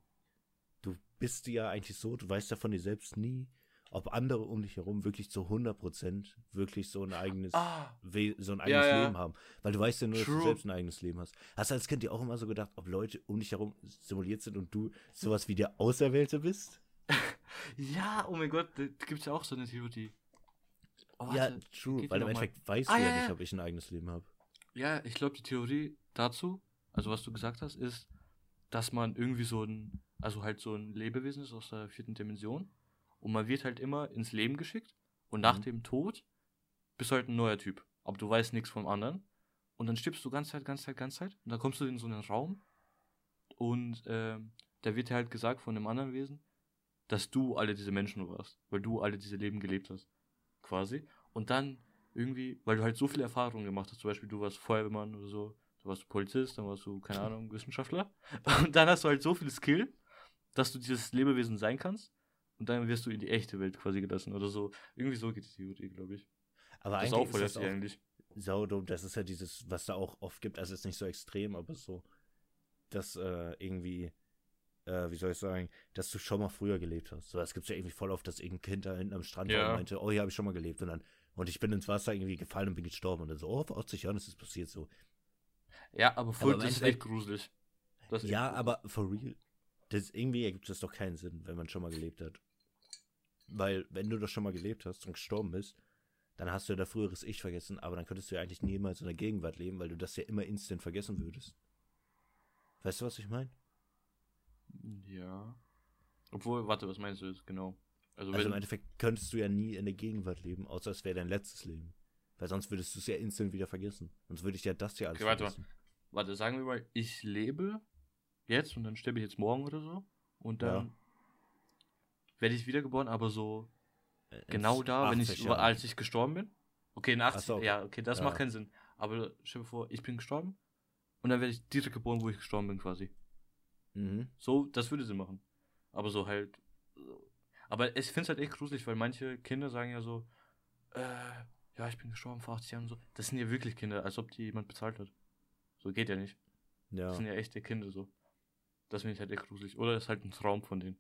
du bist ja eigentlich so, du weißt ja von dir selbst nie, ob andere um dich herum wirklich zu 100% wirklich so ein eigenes, Ah, We so ein Ja, eigenes ja. Leben haben. Weil du weißt ja nur, dass du True. selbst ein eigenes Leben hast. Hast du als Kind dir auch immer so gedacht, ob Leute um dich herum simuliert sind und du sowas wie der Auserwählte bist? ja, oh mein Gott, da gibt's ja auch so eine Theorie. Oh, ja, true, weil im? Endeffekt weißt Ah, du ja, ja, nicht, ja. ob ich ein eigenes Leben habe. Ja, ich glaube, die Theorie dazu, also was du gesagt hast, ist, dass man irgendwie so ein, also halt so ein Lebewesen ist aus der vierten Dimension und man wird halt immer ins Leben geschickt und nach Mhm. dem Tod bist du halt ein neuer Typ, aber du weißt nichts vom anderen und dann stirbst du ganz Zeit, ganz Zeit, ganz Zeit und dann kommst du in so einen Raum und ähm, da wird dir halt gesagt von einem anderen Wesen, dass du alle diese Menschen warst, weil du alle diese Leben gelebt hast, quasi. Und dann irgendwie, weil du halt so viele Erfahrungen gemacht hast, zum Beispiel du warst Feuerwehrmann oder so, du warst Polizist, dann warst du, keine Ahnung, Wissenschaftler. Und dann hast du halt so viel Skill, dass du dieses Lebewesen sein kannst. Und dann wirst du in die echte Welt quasi gelassen oder so. Irgendwie so geht die Theorie, glaube ich. Aber Das ist eigentlich auch voll ist das auch eigentlich. saudumm. Das ist ja dieses, was da auch oft gibt. Also ist nicht so extrem, aber so, dass äh, irgendwie, äh, wie soll ich sagen, dass du schon mal früher gelebt hast. So, das gibt's ja irgendwie voll oft, dass irgendein Kind da hinten am Strand war Ja. und meinte, oh, hier habe ich schon mal gelebt. Und dann, und ich bin ins Wasser irgendwie gefallen und bin gestorben. Und dann so, oh, vor 80 Jahren ist das passiert so. Ja, aber voll, das ist echt gruselig. Das echt Ja, gruselig. aber for real. Das, irgendwie ergibt das doch keinen Sinn, wenn man schon mal gelebt hat. Weil, wenn du doch schon mal gelebt hast und gestorben bist, dann hast du ja dein früheres Ich vergessen, aber dann könntest du ja eigentlich niemals in der Gegenwart leben, weil du das ja immer instant vergessen würdest. Weißt du, was ich meine? Ja. Obwohl, warte, was meinst du jetzt genau? Also, Also im Endeffekt könntest du ja nie in der Gegenwart leben, außer es wäre dein letztes Leben. Weil sonst würdest du es ja instant wieder vergessen. Sonst würde ich ja das ja alles Okay, warte mal. Warte, sagen wir mal, ich lebe jetzt und dann sterbe ich jetzt morgen oder so. Und dann Ja. werde ich wiedergeboren, aber so Äh, in genau da, wenn 80 ich, Jahren. als ich gestorben bin. Okay, nach 80, Ach so, okay. ja, okay, das Ja. macht keinen Sinn. Aber stell dir vor, ich bin gestorben und dann werde ich direkt geboren, wo ich gestorben bin, quasi. Mhm. So, das würde Sinn machen. Aber so halt. so. Aber ich finde es halt echt gruselig, weil manche Kinder sagen ja so, äh, ja, ich bin gestorben vor 80 Jahren und so. Das sind ja wirklich Kinder, als ob die jemand bezahlt hat. So geht ja nicht. Ja. Das sind ja echte Kinder so. Das finde ich halt echt gruselig. Oder ist halt ein Traum von denen.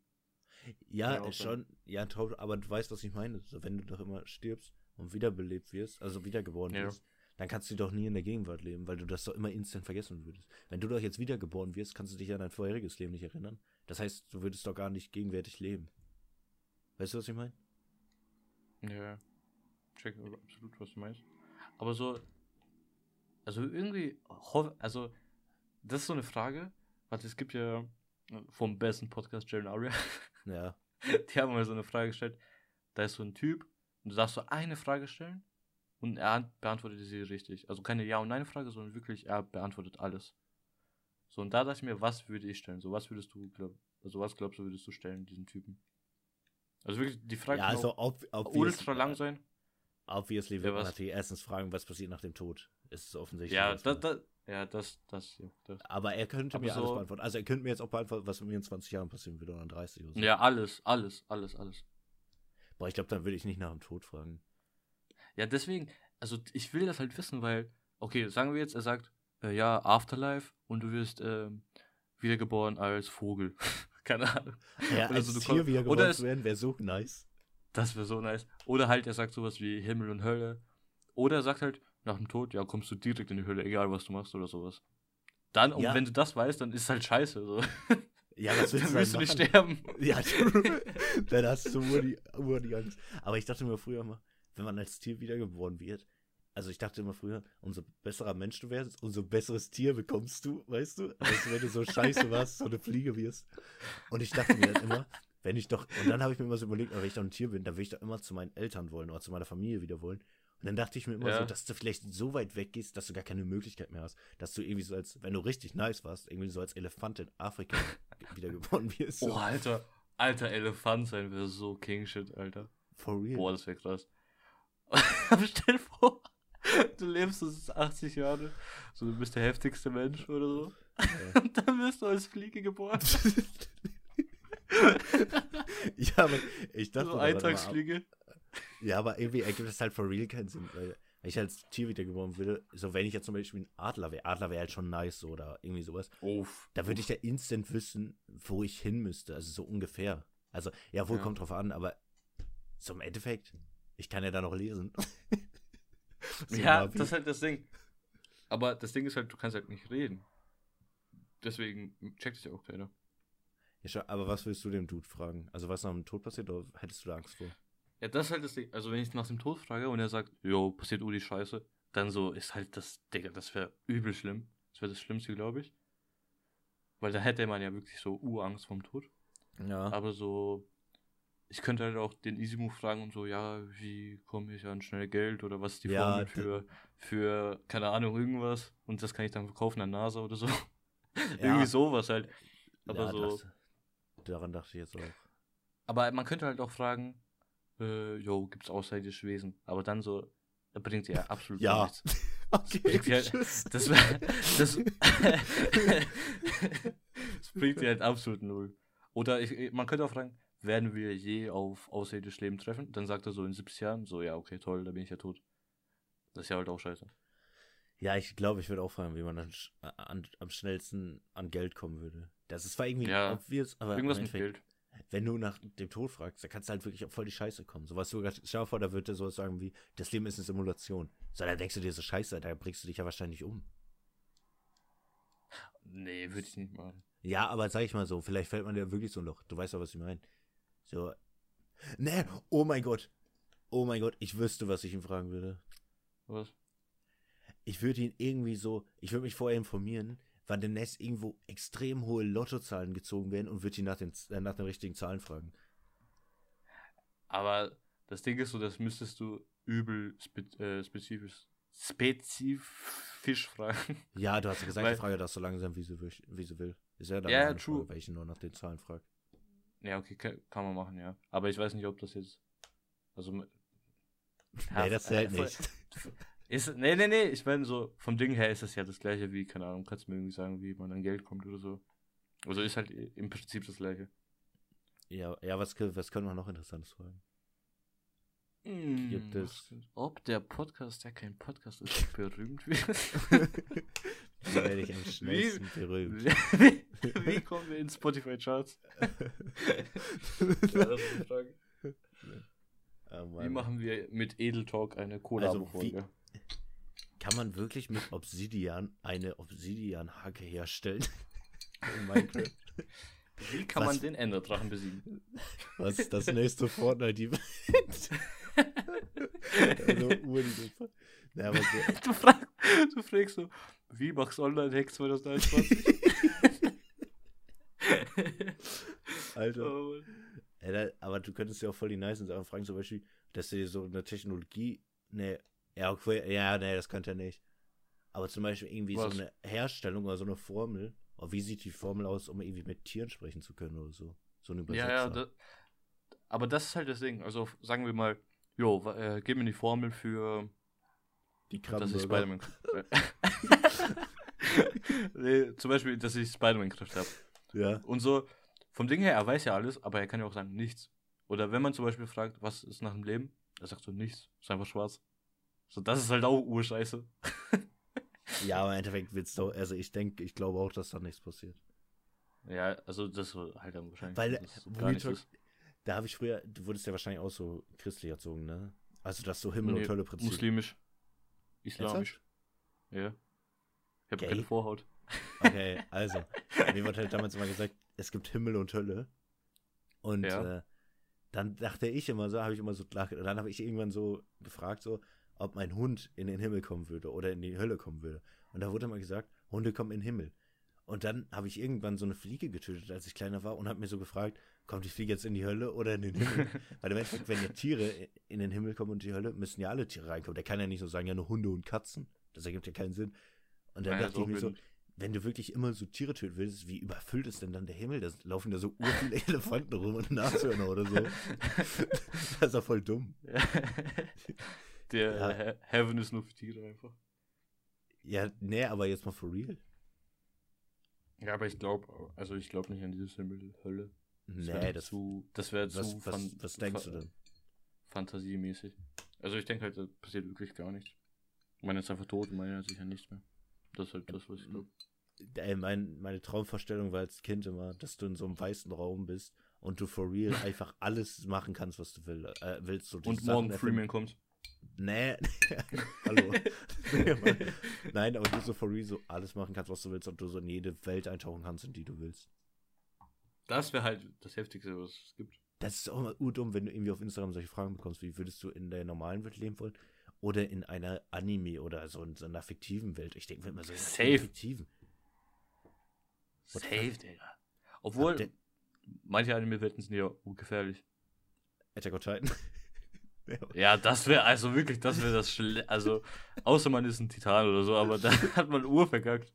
Ja, Ja, schon, ja, Traum, aber du weißt, was ich meine. So, wenn du doch immer stirbst und wiederbelebt wirst, also wiedergeboren Ja. wirst, dann kannst du doch nie in der Gegenwart leben, weil du das doch immer instant vergessen würdest. Wenn du doch jetzt wiedergeboren wirst, kannst du dich an dein vorheriges Leben nicht erinnern. Das heißt, du würdest doch gar nicht gegenwärtig leben. Weißt du, was ich meine? Ja. check absolut, was du meinst. Aber so, also irgendwie, also, das ist so eine Frage, warte, es gibt ja äh, vom besten Podcast, Jalen Aria, Ja. die haben mal so eine Frage gestellt, da ist so ein Typ und du darfst so eine Frage stellen und er beantwortet sie richtig. Also keine Ja- und Nein-Frage, sondern wirklich, er beantwortet alles. So, und da dachte ich mir, was würde ich stellen? So, was würdest du, glaub, also was glaubst du, würdest du stellen, diesen Typen? Also wirklich, die Frage Ja, also ob, obvious, ultra lang sein. Obviously Ja, wird man was? natürlich erstens fragen, was passiert nach dem Tod. Ist offensichtlich. Ja, das, das, ja, das, das, ja, das. Aber er könnte Aber mir alles so- beantworten. Also er könnte mir jetzt auch beantworten, was mit mir in 20 Jahren passieren würde oder in 30 oder so. Ja, alles, alles, alles, alles. Boah, ich glaube, dann würde ich nicht nach dem Tod fragen. Ja, deswegen, also ich will das halt wissen, weil, okay, sagen wir jetzt, er sagt, äh, ja, Afterlife und du wirst ähm, wiedergeboren als Vogel. Keine Ahnung. Ja, Oder als so, du Tier komm- wieder oder geboren es- zu werden, wäre so nice. Das wäre so nice. Oder halt, er sagt sowas wie Himmel und Hölle. Oder er sagt halt, nach dem Tod, ja, kommst du direkt in die Hölle, egal was du machst oder sowas. Dann, und Ja. wenn du das weißt, dann ist halt scheiße. So. Ja, was willst dann du willst du nicht sterben. Ja, dann hast du nur die, nur die Angst. Aber ich dachte mir früher immer, wenn man als Tier wiedergeboren wird, also ich dachte immer früher, umso besserer Mensch du wärst, umso besseres Tier bekommst du, weißt du? Also wenn du so scheiße warst, so eine Fliege wirst. Und ich dachte mir dann immer, wenn ich doch, und dann habe ich mir immer so überlegt, wenn ich doch ein Tier bin, dann will ich doch immer zu meinen Eltern wollen oder zu meiner Familie wieder wollen. Und dann dachte ich mir immer Ja. so, dass du vielleicht so weit weg gehst, dass du gar keine Möglichkeit mehr hast. Dass du irgendwie so als, wenn du richtig nice warst, irgendwie so als Elefant in Afrika wiedergeboren wirst. So. Oh, Alter. Alter Elefant sein wäre so King Shit, Alter. For real. Boah, das wäre krass. Stell dir vor, du lebst so 80 Jahre, so du bist der heftigste Mensch oder so. Ja. Und dann wirst du als Fliege geboren. ja, aber ich dachte so Eintagsfliege. Ja, aber irgendwie ergibt das halt for real keinen Sinn, weil wenn ich als Tier wiedergeboren würde, so wenn ich jetzt zum Beispiel ein Adler wäre, Adler wäre halt schon nice so oder irgendwie sowas, Uff. da würde ich ja instant wissen, wo ich hin müsste, also so ungefähr. Also, ja, wohl Ja. kommt drauf an, aber so im Endeffekt, ich kann ja da noch lesen. So Ja, das ist halt das Ding. Aber das Ding ist halt, du kannst halt nicht reden. Deswegen checkt es ja auch keiner. Ja, aber was willst du dem Dude fragen? Also, was nach dem Tod passiert, oder hättest du da Angst vor? Ja, das ist halt das Ding. Also, wenn ich nach dem Tod frage und er sagt, jo, passiert Udi Scheiße, dann so ist halt das, Digga, das wäre übel schlimm. Das wäre das Schlimmste, glaube ich. Weil da hätte man ja wirklich so Urangst vom Tod. Ja. Aber so, ich könnte halt auch den Easy Move fragen und so, ja, wie komme ich an schnell Geld oder was ist die Ja, Formel für, für, keine Ahnung, irgendwas und das kann ich dann verkaufen an NASA oder so. Ja. Irgendwie sowas halt. Aber ja, so, das, daran dachte ich jetzt auch. aber man könnte halt auch fragen, äh, jo, gibt's außerirdische Wesen? Aber dann so, bringt ja absolut Ja. nichts. Okay, bringt ja- tschüss. Das, das, das bringt dir halt absolut null. Oder ich, man könnte auch fragen, werden wir je auf außerirdisches Leben treffen? Dann sagt er so in 70 Jahren, so, ja, okay, toll, da bin ich ja tot. Das ist ja halt auch scheiße. Ja, ich glaube, ich würde auch fragen, wie man dann sch an, am schnellsten an Geld kommen würde. Das ist zwar irgendwie Ja, obvious, aber Irgendwas mit wenn du nach dem Tod fragst, dann kannst du halt wirklich auf voll die Scheiße kommen. So was stell dir vor, da würde er sowas sagen wie, das Leben ist eine Simulation. So, dann denkst du dir so Scheiße, da bringst du dich ja wahrscheinlich um. Nee, würde ich nicht machen. Ja, aber sag ich mal so, vielleicht fällt man dir wirklich so ein Loch. Du weißt doch, was ich meine. So. Ne, oh mein Gott. Oh mein Gott, ich wüsste, was ich ihn fragen würde. Was? Ich würde ihn irgendwie so, ich würde mich vorher informieren, wann demnächst irgendwo extrem hohe Lottozahlen gezogen werden und würde ihn nach den, äh, nach den richtigen Zahlen fragen. Aber das Ding ist so, das müsstest du übel spe äh, spezifisch, spezifisch fragen. Ja, du hast ja gesagt, Weil- die Frage darf so lang sein, wie sie, will- wie sie will. Ist ja dann Ja, true. Frage, weil ich ihn nur nach den Zahlen frage. Ja, okay, kann, man machen, ja. Aber ich weiß nicht, ob das jetzt. Also. Nee, das äh, zählt voll- nicht. Ist, nee, nee, nee, ich meine so, vom Ding her ist das ja das gleiche wie, keine Ahnung, kannst du mir irgendwie sagen, wie man an Geld kommt oder so. Also ist halt im Prinzip das gleiche. Ja, ja was, was können wir noch Interessantes fragen? Gibt es- Ob der Podcast, der kein Podcast ist, berühmt wird? Wie werde ich am schnellsten berühmt? wie, wie kommen wir in Spotify-Charts? ja, das ist eine Frage. Oh Wie machen wir mit Edel Talk eine Also, Kollabo-Folge? Kann man wirklich mit Obsidian eine Obsidian-Hacke herstellen? In Minecraft. Wie kann was- man den Enderdrachen besiegen? Was ist das nächste Fortnite-Event? so Uhr, die so. Ja. Du, frag, du fragst so, wie machst du Online-Hacks 2021? Alter. Oh. Ja, da, aber du könntest ja auch voll die nice Sachen fragen, zum Beispiel, dass du dir so eine Technologie, ne, ja, okay, ja, ne, das könnte er nicht. Aber zum Beispiel irgendwie Was? so eine Herstellung oder so eine Formel, oder wie sieht die Formel aus, um irgendwie mit Tieren sprechen zu können oder so. So ein Übersetzer. ja, ja, da, aber das ist halt das Ding. Also sagen wir mal, jo, äh, gib mir die Formel für die dass ich. Spider-Man. nee, zum Beispiel, dass ich Spider-Man-Kraft habe. Ja, Und so, vom Ding her, er weiß ja alles, aber er kann ja auch sagen, nichts. Oder wenn man zum Beispiel fragt, was ist nach dem Leben? Er sagt so, nichts. Ist einfach schwarz. So, das ist halt auch urscheiße. ja, aber im Endeffekt wird's doch, also ich denke, ich glaube auch, dass da nichts passiert. Ja, also das halt dann wahrscheinlich. Weil, gar ist. Da habe ich früher, du wurdest ja wahrscheinlich auch so christlich erzogen, ne? Also das so Himmel- Nee, und Hölle-Prinzip. Muslimisch. Islamisch. Ja. Ich habe keine Vorhaut. Okay, also, mir wurde halt damals immer gesagt, es gibt Himmel und Hölle. Und Ja. äh, dann dachte ich immer so, habe ich immer so gelacht. Und dann habe ich irgendwann so gefragt, so, ob mein Hund in den Himmel kommen würde oder in die Hölle kommen würde. Und da wurde immer gesagt, Hunde kommen in den Himmel. Und dann habe ich irgendwann so eine Fliege getötet, als ich kleiner war, und habe mir so gefragt, kommt die Fliege jetzt in die Hölle oder in den Himmel? Weil im Endeffekt, wenn ja Tiere in den Himmel kommen und die Hölle, müssen ja alle Tiere reinkommen. Der kann ja nicht so sagen, ja nur Hunde und Katzen. Das ergibt ja keinen Sinn. Und dann Naja, dachte ich mir so, wenn du wirklich immer so Tiere töten willst, wie überfüllt ist denn dann der Himmel? Da laufen da so urviele Elefanten rum und Nashörner oder so. das ist doch voll dumm. Der Ja. He- Heaven ist nur für Tiere einfach. Ja, nee, aber jetzt mal for real. Ja, aber ich glaube, also ich glaube nicht an dieses Himmel, Hölle. Das Nee, wär das, zu, das wäre was, zu was, fan- was denkst du denn? Fantasiemäßig. Also ich denke halt, da passiert wirklich gar nichts. Meine ist einfach tot und meine hat sicher nichts mehr. Das ist halt das, was ich glaube. Ey, mein, meine Traumvorstellung war als Kind immer, dass du in so einem weißen Raum bist und du for real einfach alles machen kannst, was du will, äh, willst. So Und morgen. Freeman kommt. Nee, hallo. Nein, aber du so for real so alles machen kannst, was du willst und du so in jede Welt eintauchen kannst, in die du willst. Das wäre halt das Heftigste, was es gibt. Das ist auch immer urdumm, wenn du irgendwie auf Instagram solche Fragen bekommst, wie würdest du in der normalen Welt leben wollen? Oder in einer Anime oder so in so einer fiktiven Welt. Ich denke mir immer so, in einer Safe. fiktiven. What Safe, Digga. Obwohl, manche Anime-Welten sind ja ungefährlich. Attack on Titan. Ja, Ja, das wäre, also wirklich, das wäre das Schle Also, außer man ist ein Titan oder so, aber da hat man Uhr verkackt.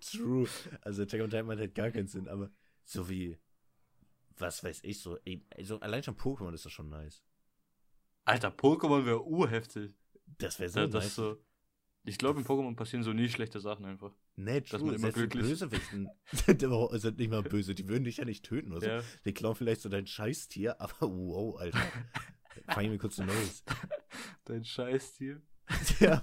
True. Also Attack on Titan hat halt gar keinen Sinn, aber so wie, was weiß ich, so, also allein schon Pokémon ist das schon nice. Alter, Pokémon wäre urheftig. Das wäre so das nice. so, ich glaube, in Pokémon passieren so nie schlechte Sachen einfach. nee, dass true, man immer glücklich- Bösewichten sind sind nicht mal böse, die würden dich ja nicht töten oder so. Ja. Die klauen vielleicht so dein Scheißtier, aber wow, Alter. Fang mir kurz ein neues. Dein Scheißtier. ja,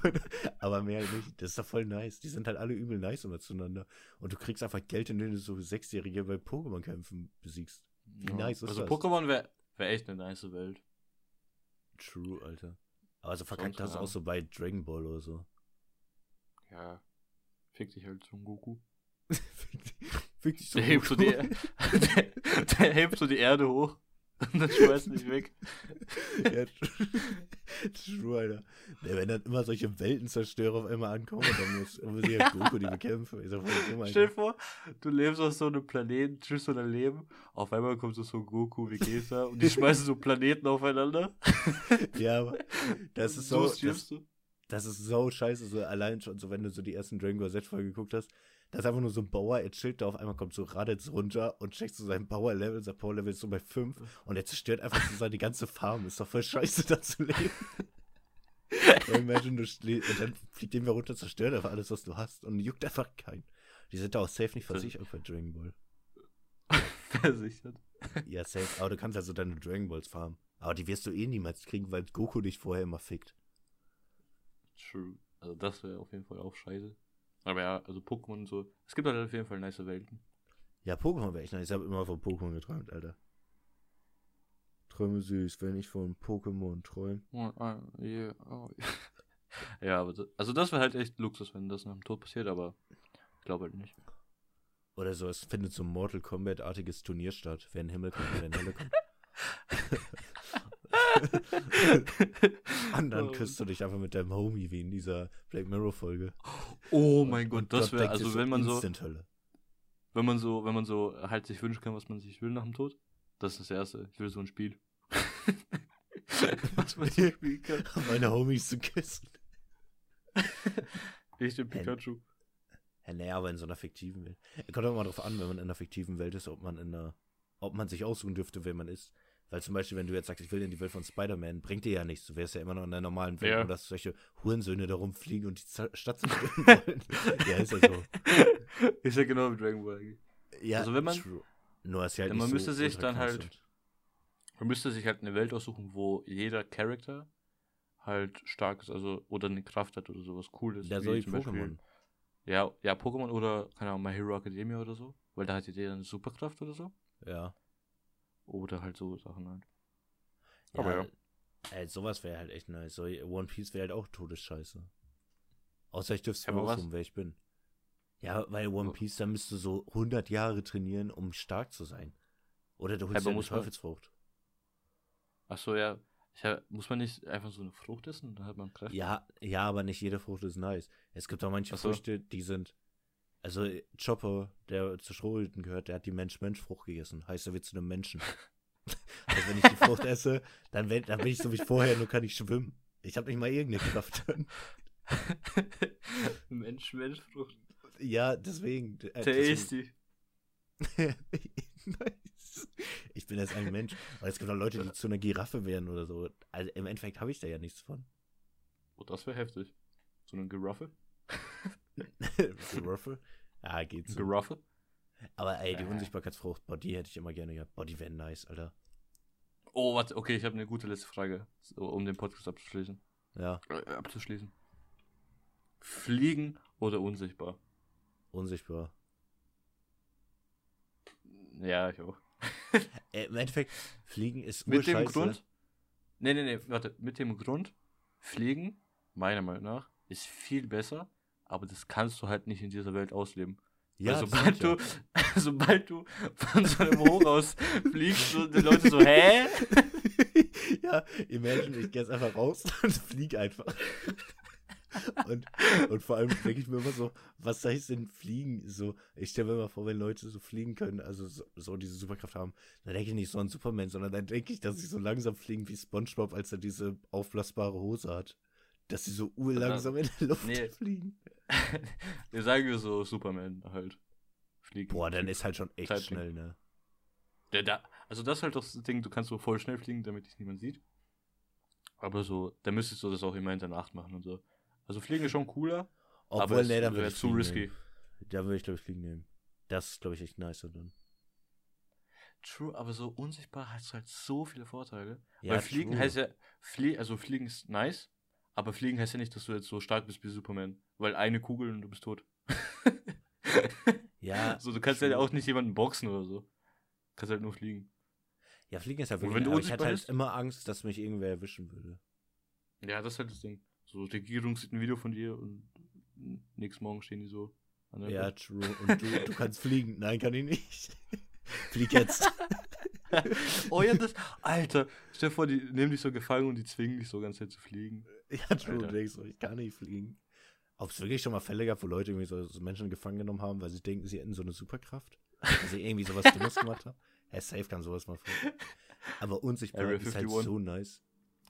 aber mehr nicht. Das ist doch voll nice. Die sind halt alle übel nice immer zueinander. Und du kriegst einfach Geld, indem du so Sechsjährige bei Pokémon-Kämpfen besiegst. Wie nice ist Also, das? Pokémon wäre wär echt eine nice Welt. True, Alter. Aber so verkackt das ja. auch so bei Dragon Ball oder so. Ja. Fick dich halt zum Goku. Fick dich so Der hebt so die, der, der hebt so die Erde hoch und dann schmeißt dich weg. ja, true. Alter. Ja, wenn dann immer solche Weltenzerstörer auf einmal ankommen, dann muss, muss ich ja Goku die bekämpfen. Doch voll dumm, Stell dir vor, du lebst auf so einem Planeten, tschüss so dein Leben. Auf einmal kommt so so Goku, Vegeta und die schmeißen so Planeten aufeinander. Ja, aber das ist so das, du. das ist so scheiße, so allein schon, so wenn du so die ersten Dragon Ball Z-Folgen geguckt hast, da ist einfach nur so ein Bauer, er chillt da, auf einmal kommt so Raditz runter und checkt so sein Power-Level, sein Power-Level ist so bei 5 und er zerstört einfach so seine ganze Farm. Ist doch voll scheiße, da zu leben. ja, imagine, du schlä- und dann fliegt dem runter, zerstört einfach alles, was du hast und juckt einfach keinen. Die sind da auch safe nicht versichert bei Dragon Ball. Versichert. Ja, safe. Aber du kannst also deine Dragon Balls farmen. Aber die wirst du eh niemals kriegen, weil Goku dich vorher immer fickt. True. Also das wäre auf jeden Fall auch scheiße. Aber ja, also Pokémon und so. Es gibt halt auf jeden Fall nice Welten. Ja, Pokémon wäre echt nice. Ich habe immer von Pokémon geträumt, Alter. Träume süß, wenn ich von Pokémon träume. Oh, ah, oh, ja, aber das, also das wäre halt echt Luxus, wenn das nach dem Tod passiert, aber ich glaube halt nicht. Oder so, es findet so ein Mortal Kombat-artiges Turnier statt. Wer in den Himmel kommt, wer in den Hölle kommt. Und dann küsst du dich einfach mit deinem Homie, wie in dieser Black Mirror-Folge. Oh mein Gott, das wäre, also wenn man so, wenn man so, wenn man so halt sich wünschen kann, was man sich will nach dem Tod, das ist das Erste. Ich will so ein Spiel. was man so spielen kann. Meine Homies zu küssen. Ich den Pikachu. Ja, naja, aber in so einer fiktiven Welt. Kommt auch mal drauf an, wenn man in einer fiktiven Welt ist, ob man in einer, ob man sich aussuchen dürfte, wer man ist. Weil zum Beispiel, wenn du jetzt sagst, ich will in die Welt von Spider-Man, bringt dir ja nichts. Du wärst ja immer noch in der normalen Welt, Ja. wo dass solche Hurensöhne da rumfliegen und die Z- Stadt zerstören wollen. ja, ist ja so. Ist ja genau wie Dragon Ball eigentlich. Ja, Also wenn man- true. Nur ist ja halt man so müsste sich dann halt-. Man müsste sich halt eine Welt aussuchen, wo jeder Charakter halt stark ist, also oder eine Kraft hat oder sowas Cooles. Ja, so wie Pokémon. Ja, ja, Pokémon oder, keine Ahnung, My Hero Academia oder so. Weil da hat jeder eine Superkraft oder so. Ja. Oder halt so Sachen halt. ja. Aber ja. Ey, sowas wäre halt echt nice. So, One Piece wäre halt auch Todesscheiße. Außer ich dürfte es Ja, mir aussuchen, wer ich bin. Ja, weil One Piece, da müsst du so 100 Jahre trainieren, um stark zu sein. Oder du holst dir eine Teufelsfrucht. Ach so, ja. Ich hab, muss man nicht einfach so eine Frucht essen? Dann hat man Kräfte. Ja, ja, aber nicht jede Frucht ist nice. Es gibt auch manche so. Früchte, die sind. Also Chopper, der zu Strohhüten gehört, der hat die Mensch-Mensch-Frucht gegessen. Heißt, er wird zu einem Menschen. also wenn ich die Frucht esse, dann, wenn, dann bin ich so wie vorher, nur kann ich schwimmen. Ich habe nicht mal irgendeine Kraft. Mensch, Mensch, Frucht. ja, deswegen. äh, Tasty. nice. Ich bin jetzt ein Mensch. Aber es gibt auch Leute, die zu einer Giraffe werden oder so. Also im Endeffekt habe ich da ja nichts von. Oh, das wäre heftig. So eine Giraffe? Giraffe? Ja, geht so. Giraffe? Aber ey, die Äh. Unsichtbarkeitsfrucht, boah, die hätte ich immer gerne gehabt. Boah, die wären nice, Alter. Oh, warte, okay, ich habe eine gute letzte Frage, so, um den Podcast abzuschließen. Ja, Äh, abzuschließen. Fliegen oder unsichtbar? unsichtbar. Ja, ich auch. Äh, Im Endeffekt, Fliegen ist Mit dem. Grund? Nee, nee, nee, warte. Mit dem Grund, Fliegen, meiner Meinung nach, ist viel besser, aber das kannst du halt nicht in dieser Welt ausleben. Ja, das sobald du, sobald du von so einem Hochhaus fliegst, so die Leute so, hä? ja, imagine, ich gehe jetzt einfach raus und flieg einfach. Und, und vor allem denke ich mir immer so, was heißt denn fliegen? So, ich stelle mir immer vor, wenn Leute so fliegen können, also so, so diese Superkraft haben, dann denke ich nicht so an Superman, sondern dann denke ich, dass sie so langsam fliegen wie Spongebob, als er diese aufblasbare Hose hat. Dass sie so urlangsam in der Luft Nee. fliegen. Wir sagen wir so Superman halt. Fliegen. Boah, dann ist halt schon echt Zeitding. schnell, ne? Der, da, also das ist halt das Ding, du kannst so voll schnell fliegen, damit dich niemand sieht. Aber so, da müsstest du das auch immer in der Nacht machen und so. Also fliegen ist schon cooler, aber Obwohl, nee, dann wäre zu risky. nehmen. Da würde ich, glaube ich, fliegen nehmen. Das ist, glaube ich, echt nice dann. True, aber so unsichtbar hast du halt so viele Vorteile. Ja, Weil Fliegen true. heißt ja, flie also Fliegen ist nice, aber Fliegen heißt ja nicht, dass du jetzt so stark bist wie Superman. Weil eine Kugel und du bist tot. Ja, so, du kannst ja auch nicht jemanden boxen oder so. kannst halt nur fliegen. Ja, Fliegen ist ja Und wirklich, wenn du aber ich hatte halt bist? immer Angst, dass mich irgendwer erwischen würde. Ja, das ist halt das Ding. So, die Regierung sieht ein Video von dir und nächsten Morgen stehen die so an der Ja, Wand. true. Und du, du kannst fliegen. Nein, kann ich nicht. Flieg jetzt. oh ja, das. Alter, stell dir vor, die nehmen dich so gefangen und die zwingen dich so ganz Zeit zu fliegen. Ja, true. Du denkst so, ich kann nicht fliegen. Ob es wirklich schon mal Fälle gab, wo Leute irgendwie so, so Menschen gefangen genommen haben, weil sie denken, sie hätten so eine Superkraft? Weil sie irgendwie sowas Dummes gemacht haben? Ja, safe kam sowas mal vor. Aber unsichtbar Area ist halt 51. so nice.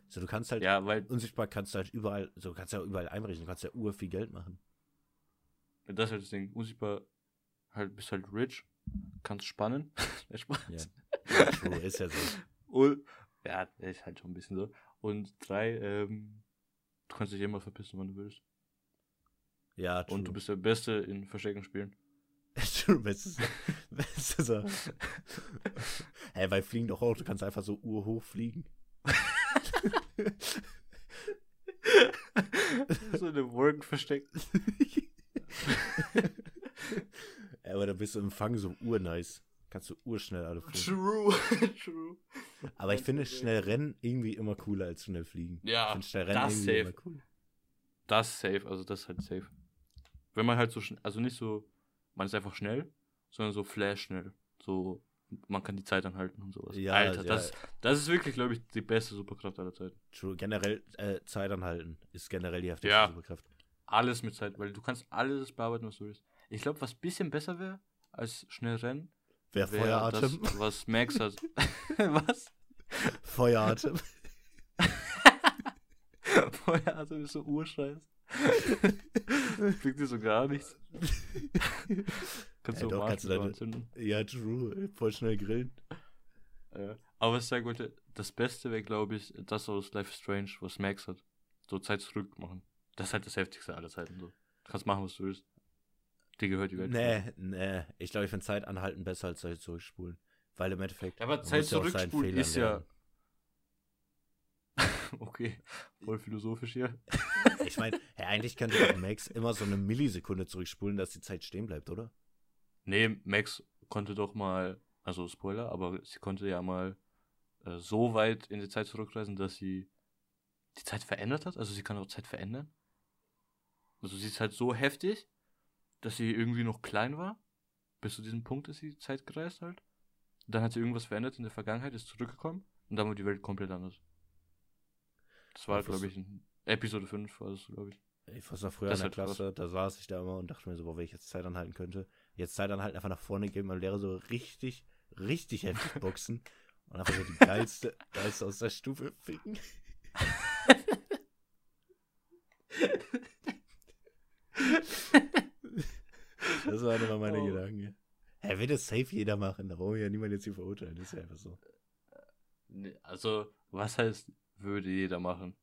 So, du kannst halt, Ja, weil unsichtbar kannst du halt überall, so kannst du ja überall einbrechen, du kannst ja ur viel Geld machen. das ist halt das Ding. Unsichtbar halt, bist halt rich, kannst spannen. Spaß. Ja. Ja, true, ist ja so. Und, ja, ist halt schon ein bisschen so. Und drei, ähm, du kannst dich immer verpissen, wann du willst. Ja, true. Und du bist der Beste in Verstecken spielen. True, bestes, bestes Sache. Hä, bei Fliegen doch auch, du kannst einfach so urhoch fliegen. so eine Wolken versteckt. Aber da bist du im Fang so urnice. Kannst du urschnell alle fliegen. True, true. Aber ich finde schnell rennen irgendwie immer cooler als schnell fliegen. Ja, schnell rennen das irgendwie safe. immer cool. Das safe, also das ist halt safe. Wenn man halt so schnell, also nicht so, man ist einfach schnell, sondern so flash schnell. So man kann die Zeit anhalten und sowas. Ja, Alter, ja. das, das ist wirklich, glaube ich, die beste Superkraft aller Zeiten. True. Generell äh, Zeit anhalten ist generell die heftigste Ja. Superkraft. Alles mit Zeit, weil du kannst alles bearbeiten, was du willst. Ich glaube, was bisschen besser wäre als schnell rennen, Wer Feueratem? das, was Max hat. was? Feueratem. Feueratem ist so urscheiß. Klingt dir so gar nichts. Kannst Ja, du doch, auch kannst du deine- anzünden. ja, true. Voll schnell grillen. Ja. Aber was ich sagen wollte, das Beste wäre, glaube ich, das aus Life is Strange, was Max hat. So Zeit zurück machen. Das ist halt das Heftigste aller Zeiten. So. Du kannst machen, was du willst. Dir gehört die Welt. Nee, nee. Ich glaube, ich finde Zeit anhalten besser als Zeit zurückspulen. Weil im Endeffekt. Ja, aber Zeit ja zurückspulen ist ja. okay, voll philosophisch hier. Ich meine, hey, eigentlich könnte doch Max immer so eine Millisekunde zurückspulen, dass die Zeit stehen bleibt, oder? Nee, Max konnte doch mal, also Spoiler, aber sie konnte ja mal äh, so weit in die Zeit zurückreisen, dass sie die Zeit verändert hat. Also sie kann auch Zeit verändern. Also sie ist halt so heftig, dass sie irgendwie noch klein war. Bis zu diesem Punkt ist sie Zeit gereist halt. Dann hat sie irgendwas verändert in der Vergangenheit, ist zurückgekommen und dann war die Welt komplett anders. Das war, was- glaube ich, in Episode 5 war das, glaube ich. Ich weiß noch früher Das in der Klasse, da saß ich da immer und dachte mir so, boah, wenn ich jetzt Zeit anhalten könnte. Jetzt Zeit anhalten, einfach nach vorne gehen, mein Lehrer so richtig, richtig heftig boxen und einfach so die geilste, geilste aus der Stufe ficken. Das waren immer meine Oh. Gedanken. Hä, wird das safe jeder machen, da brauchen wir ja niemand jetzt hier verurteilen, das ist ja einfach so. Also, was heißt, würde jeder machen?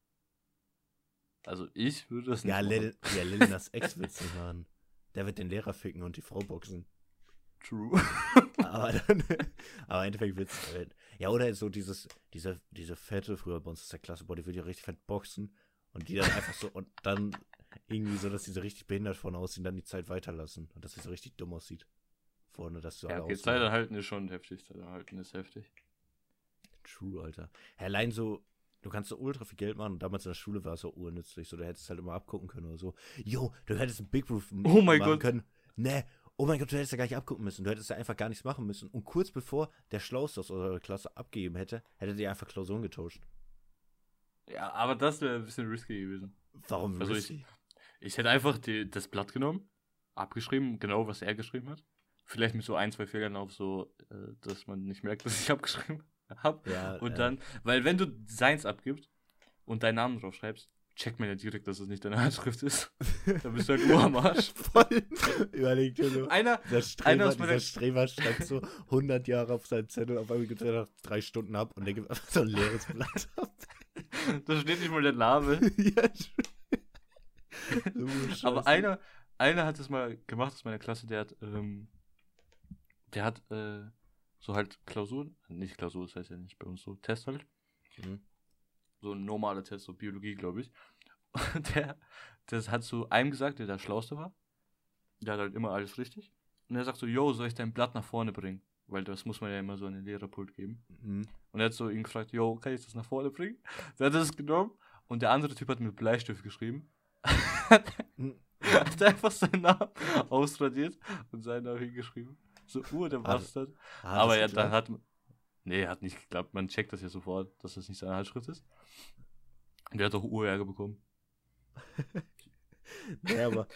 Also, ich würde das nicht Ja, machen. Lil, ja, Lil Nas Ex wird's nicht machen. Der wird den Lehrer ficken und die Frau boxen. True. Aber dann, aber im Endeffekt wird's, äh, ja, oder so dieses, diese, diese Fette früher bei uns aus der Klasse, boah, die würde ja richtig fett boxen und die dann einfach so, und dann irgendwie so, dass die so richtig behindert vorne aussehen, dann die Zeit weiterlassen und dass sie so richtig dumm aussieht. Vorne, dass du ja, alle okay. Zeit erhalten ist schon heftig. Zeit erhalten ist heftig. True, Alter. Allein so, du kannst so ultra viel Geld machen und damals in der Schule war es so urnützlich, so, du hättest halt immer abgucken können oder so. Jo, du hättest einen Big Roof Oh mein machen Gott. können. Nee, oh mein Gott, du hättest ja gar nicht abgucken müssen. Du hättest ja einfach gar nichts machen müssen. Und kurz bevor der Schlauste aus eurer Klasse abgegeben hätte, hättet ihr einfach Klausuren getauscht. Ja, aber das wäre ein bisschen risky gewesen. Warum? Also risky? Ich hätte einfach die, das Blatt genommen, abgeschrieben, genau was er geschrieben hat. Vielleicht mit so ein, zwei Fehlern auf so, äh, dass man nicht merkt, dass ich abgeschrieben habe. ja, Und äh, dann, weil wenn du seins abgibst und deinen Namen drauf schreibst, checkt man ja direkt, dass es nicht deine Handschrift ist. dann bist du halt nur am Arsch. voll. Überleg dir so. Einer, Der Einer Streber, aus meiner- Streber schreibt so 100 Jahre auf seinen Zettel, auf einmal gibt er nach drei Stunden ab und der gibt einfach so ein leeres Blatt ab. da steht nicht mal der Name. ja, Scheiße. Aber einer, einer hat es mal gemacht aus meiner Klasse, der hat, ähm, der hat, äh, so halt Klausuren, nicht Klausur, das heißt ja nicht bei uns so, Test halt. Mhm. So ein normaler Test, so Biologie, glaube ich. Und der, das hat zu einem gesagt, der der Schlauste war. Der hat halt immer alles richtig. Und er sagt so, yo, soll ich dein Blatt nach vorne bringen? Weil das muss man ja immer so an den Lehrerpult geben. Mhm. Und er hat so ihn gefragt, yo, kann ich das nach vorne bringen? Der hat das genommen und der andere Typ hat mit Bleistift geschrieben. Hat einfach seinen Namen ausradiert und seinen Namen hingeschrieben. So, uh, der Bastard. Hat Aber das ja, dann hat. Nee, hat nicht geklappt. Man checkt das ja sofort, dass das nicht seine Handschrift ist. Und der hat auch Urärger bekommen. Nee, aber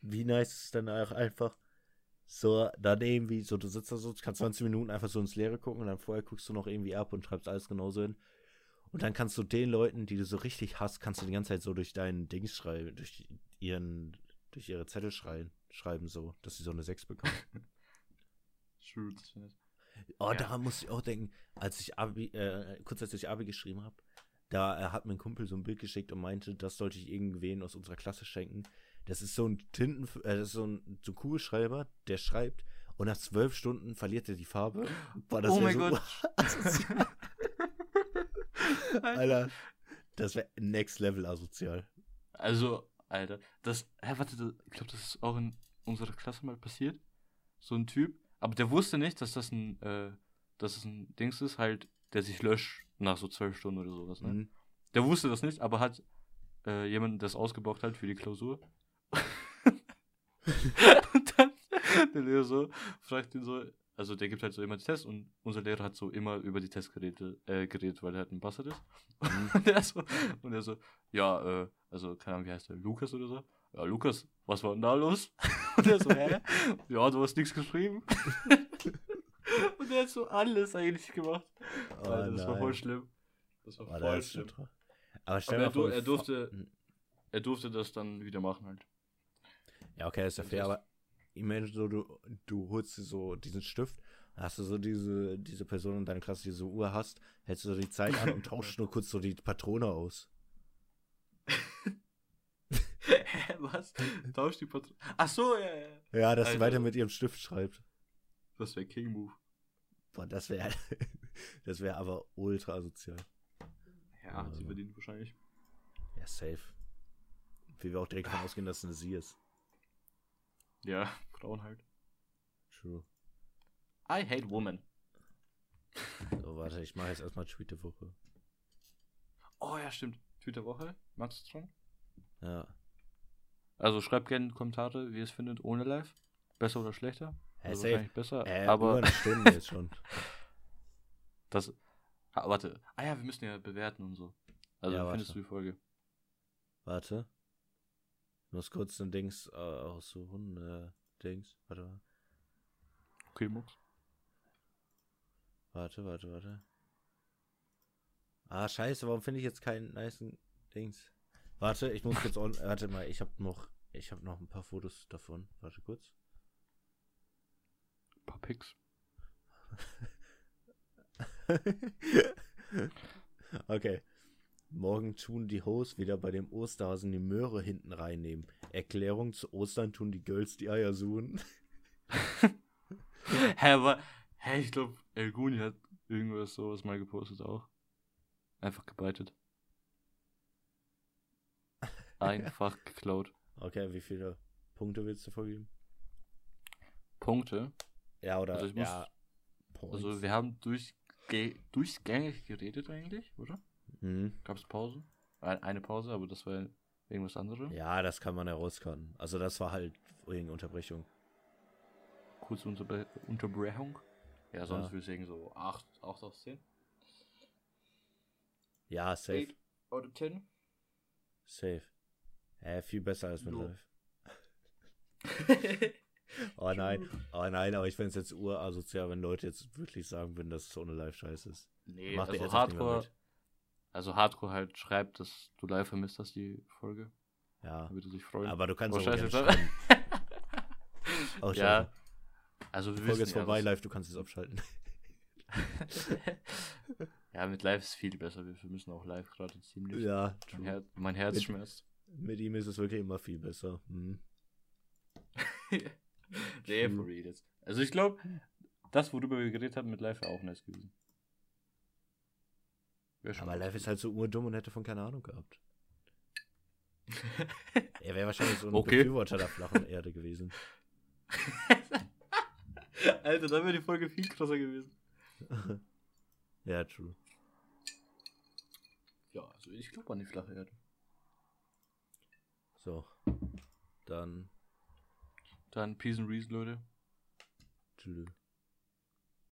wie nice ist es denn auch einfach so daneben, wie so, du sitzt da so, kannst 20 Minuten einfach so ins Leere gucken und dann vorher guckst du noch irgendwie ab und schreibst alles genauso hin. Und dann kannst du den Leuten, die du so richtig hast, kannst du die ganze Zeit so durch deinen Dings schreiben, durch ihren, durch ihre Zettel schreien, schreiben so, dass sie so eine 6 bekommen. Ich. Oh, Ja. daran muss ich auch denken, als ich Abi, äh, kurz als ich Abi geschrieben habe, da äh, hat mir ein Kumpel so ein Bild geschickt und meinte, das sollte ich irgendwen aus unserer Klasse schenken. Das ist so ein Tinten, äh, das ist so ein, so ein Kugelschreiber, der schreibt und nach zwölf Stunden verliert er die Farbe. Boah, das Oh mein so Gott. Alter, das wäre next level asozial. Also, Alter, das. Hä, warte, das, ich glaube, das ist auch in unserer Klasse mal passiert. So ein Typ. Aber der wusste nicht, dass das ein, äh, dass es ein Dings ist, halt, der sich löscht nach so zwölf Stunden oder sowas, ne? Mhm. Der wusste das nicht, aber hat äh, jemanden das ausgebraucht halt für die Klausur. Und dann der Lehrer so fragt ihn so, also der gibt halt so immer die Tests und unser Lehrer hat so immer über die Testgeräte äh, geredet, weil er halt ein Bastard ist. Mhm. und, er so, und er so, ja, äh, also, keine Ahnung, wie heißt der, Lukas oder so? Ja, Lukas, was war denn da los? und er so, hä? ja, du hast nichts geschrieben. und er hat so alles eigentlich gemacht. Oh, Alter, das war nein. voll schlimm. Das war Oh, voll das schlimm. tra- Aber stell Aber er, du, er, durfte, er durfte das dann wieder machen halt. Ja, okay, ist ja Und fair, aber ich meine, so, du, du holst dir so diesen Stift, hast du so diese, diese Person in deiner Klasse, die so Uhr hast, hältst du so die Zeit an und tauschst nur kurz so die Patrone aus. Hä, was? Tausch die Patrone. Ach so, ja, ja. Ja, dass sie Alter. weiter mit ihrem Stift schreibt. Das wäre King Move. Boah, das wäre das wäre aber ultra asozial. Ja, hat sie verdient wahrscheinlich. Ja, safe. Wie wir auch direkt davon ausgehen, dass es eine sie ist. Ja, Frauen halt. True. I hate women. So, warte, ich mache jetzt erstmal Tweet der Woche. Oh ja, stimmt. Twitter Woche. Magst du dran? Ja. Also schreibt gerne Kommentare, wie ihr es findet ohne Live. Besser oder schlechter? Hä, Also wahrscheinlich besser. Äh, aber über eine Stunde jetzt schon. das. Ah, warte. Ah ja, wir müssen ja bewerten und so. Also Ja, wie findest warte. du die Folge? Warte. Ich muss kurz ein Dings äh, aussuchen. Äh, Dings. Warte mal. Okay, Mux. Warte, warte, warte. Ah, scheiße, warum finde ich jetzt keinen nicen Dings? Warte, ich muss kurz on Warte mal, ich habe noch ich habe noch ein paar Fotos davon. Warte kurz. Ein paar Pics. okay. Morgen tun die Hosts wieder bei dem Osterhasen die Möhre hinten reinnehmen. Erklärung zu Ostern tun die Girls die Eier suchen. Hä, aber. Hä, ich glaube, El Guni hat irgendwas sowas mal gepostet auch. Einfach gebreitet. Einfach geklaut. Okay, wie viele Punkte willst du vergeben? Punkte. Ja, oder Also muss- ja. Also wir haben durchge durchgängig geredet eigentlich, oder? Mhm. Gab es Pause? Ein- Eine Pause, aber das war irgendwas anderes. Ja, das kann man herauskommen. Also das war halt irgendeine Unterbrechung. Kurze Unterbre Unterbrechung. Ja, sonst Ja. würde ich sagen so 8, 8 aus 10. Ja, safe. 8 out of 10. Safe. Äh, viel besser als mit Jo. live. Oh nein, oh nein, aber ich finde es jetzt urasozial, wenn Leute jetzt wirklich sagen würden, dass es ohne live scheiße ist. Nee, Macht also Hardcore. Also Hardcore halt schreibt, dass du live vermisst hast, die Folge. Ja, würde sich freuen. aber du kannst Oh, auch scheiße, gerne schreiben. Oh, ja. Also wir Die Folge ist vorbei, live, du kannst es abschalten. ja, mit live ist viel besser. Wir vermissen auch live gerade ziemlich. ja, Mein, Her mein Herz Mit- schmerzt. mit ihm ist es wirklich immer viel besser. Hm. nee, for real jetzt. Also ich glaube, das, worüber wir geredet haben mit live, wäre auch nice gewesen. Aber live ist halt so urdumm und hätte von keine Ahnung gehabt. Er wäre wahrscheinlich so ein Okay. Befürworter der flachen Erde gewesen. Alter, dann wäre die Folge viel krasser gewesen. ja, true. Ja, also ich glaube an die flache Erde. So. Dann Dann Peace and Reason, Leute. tschüss.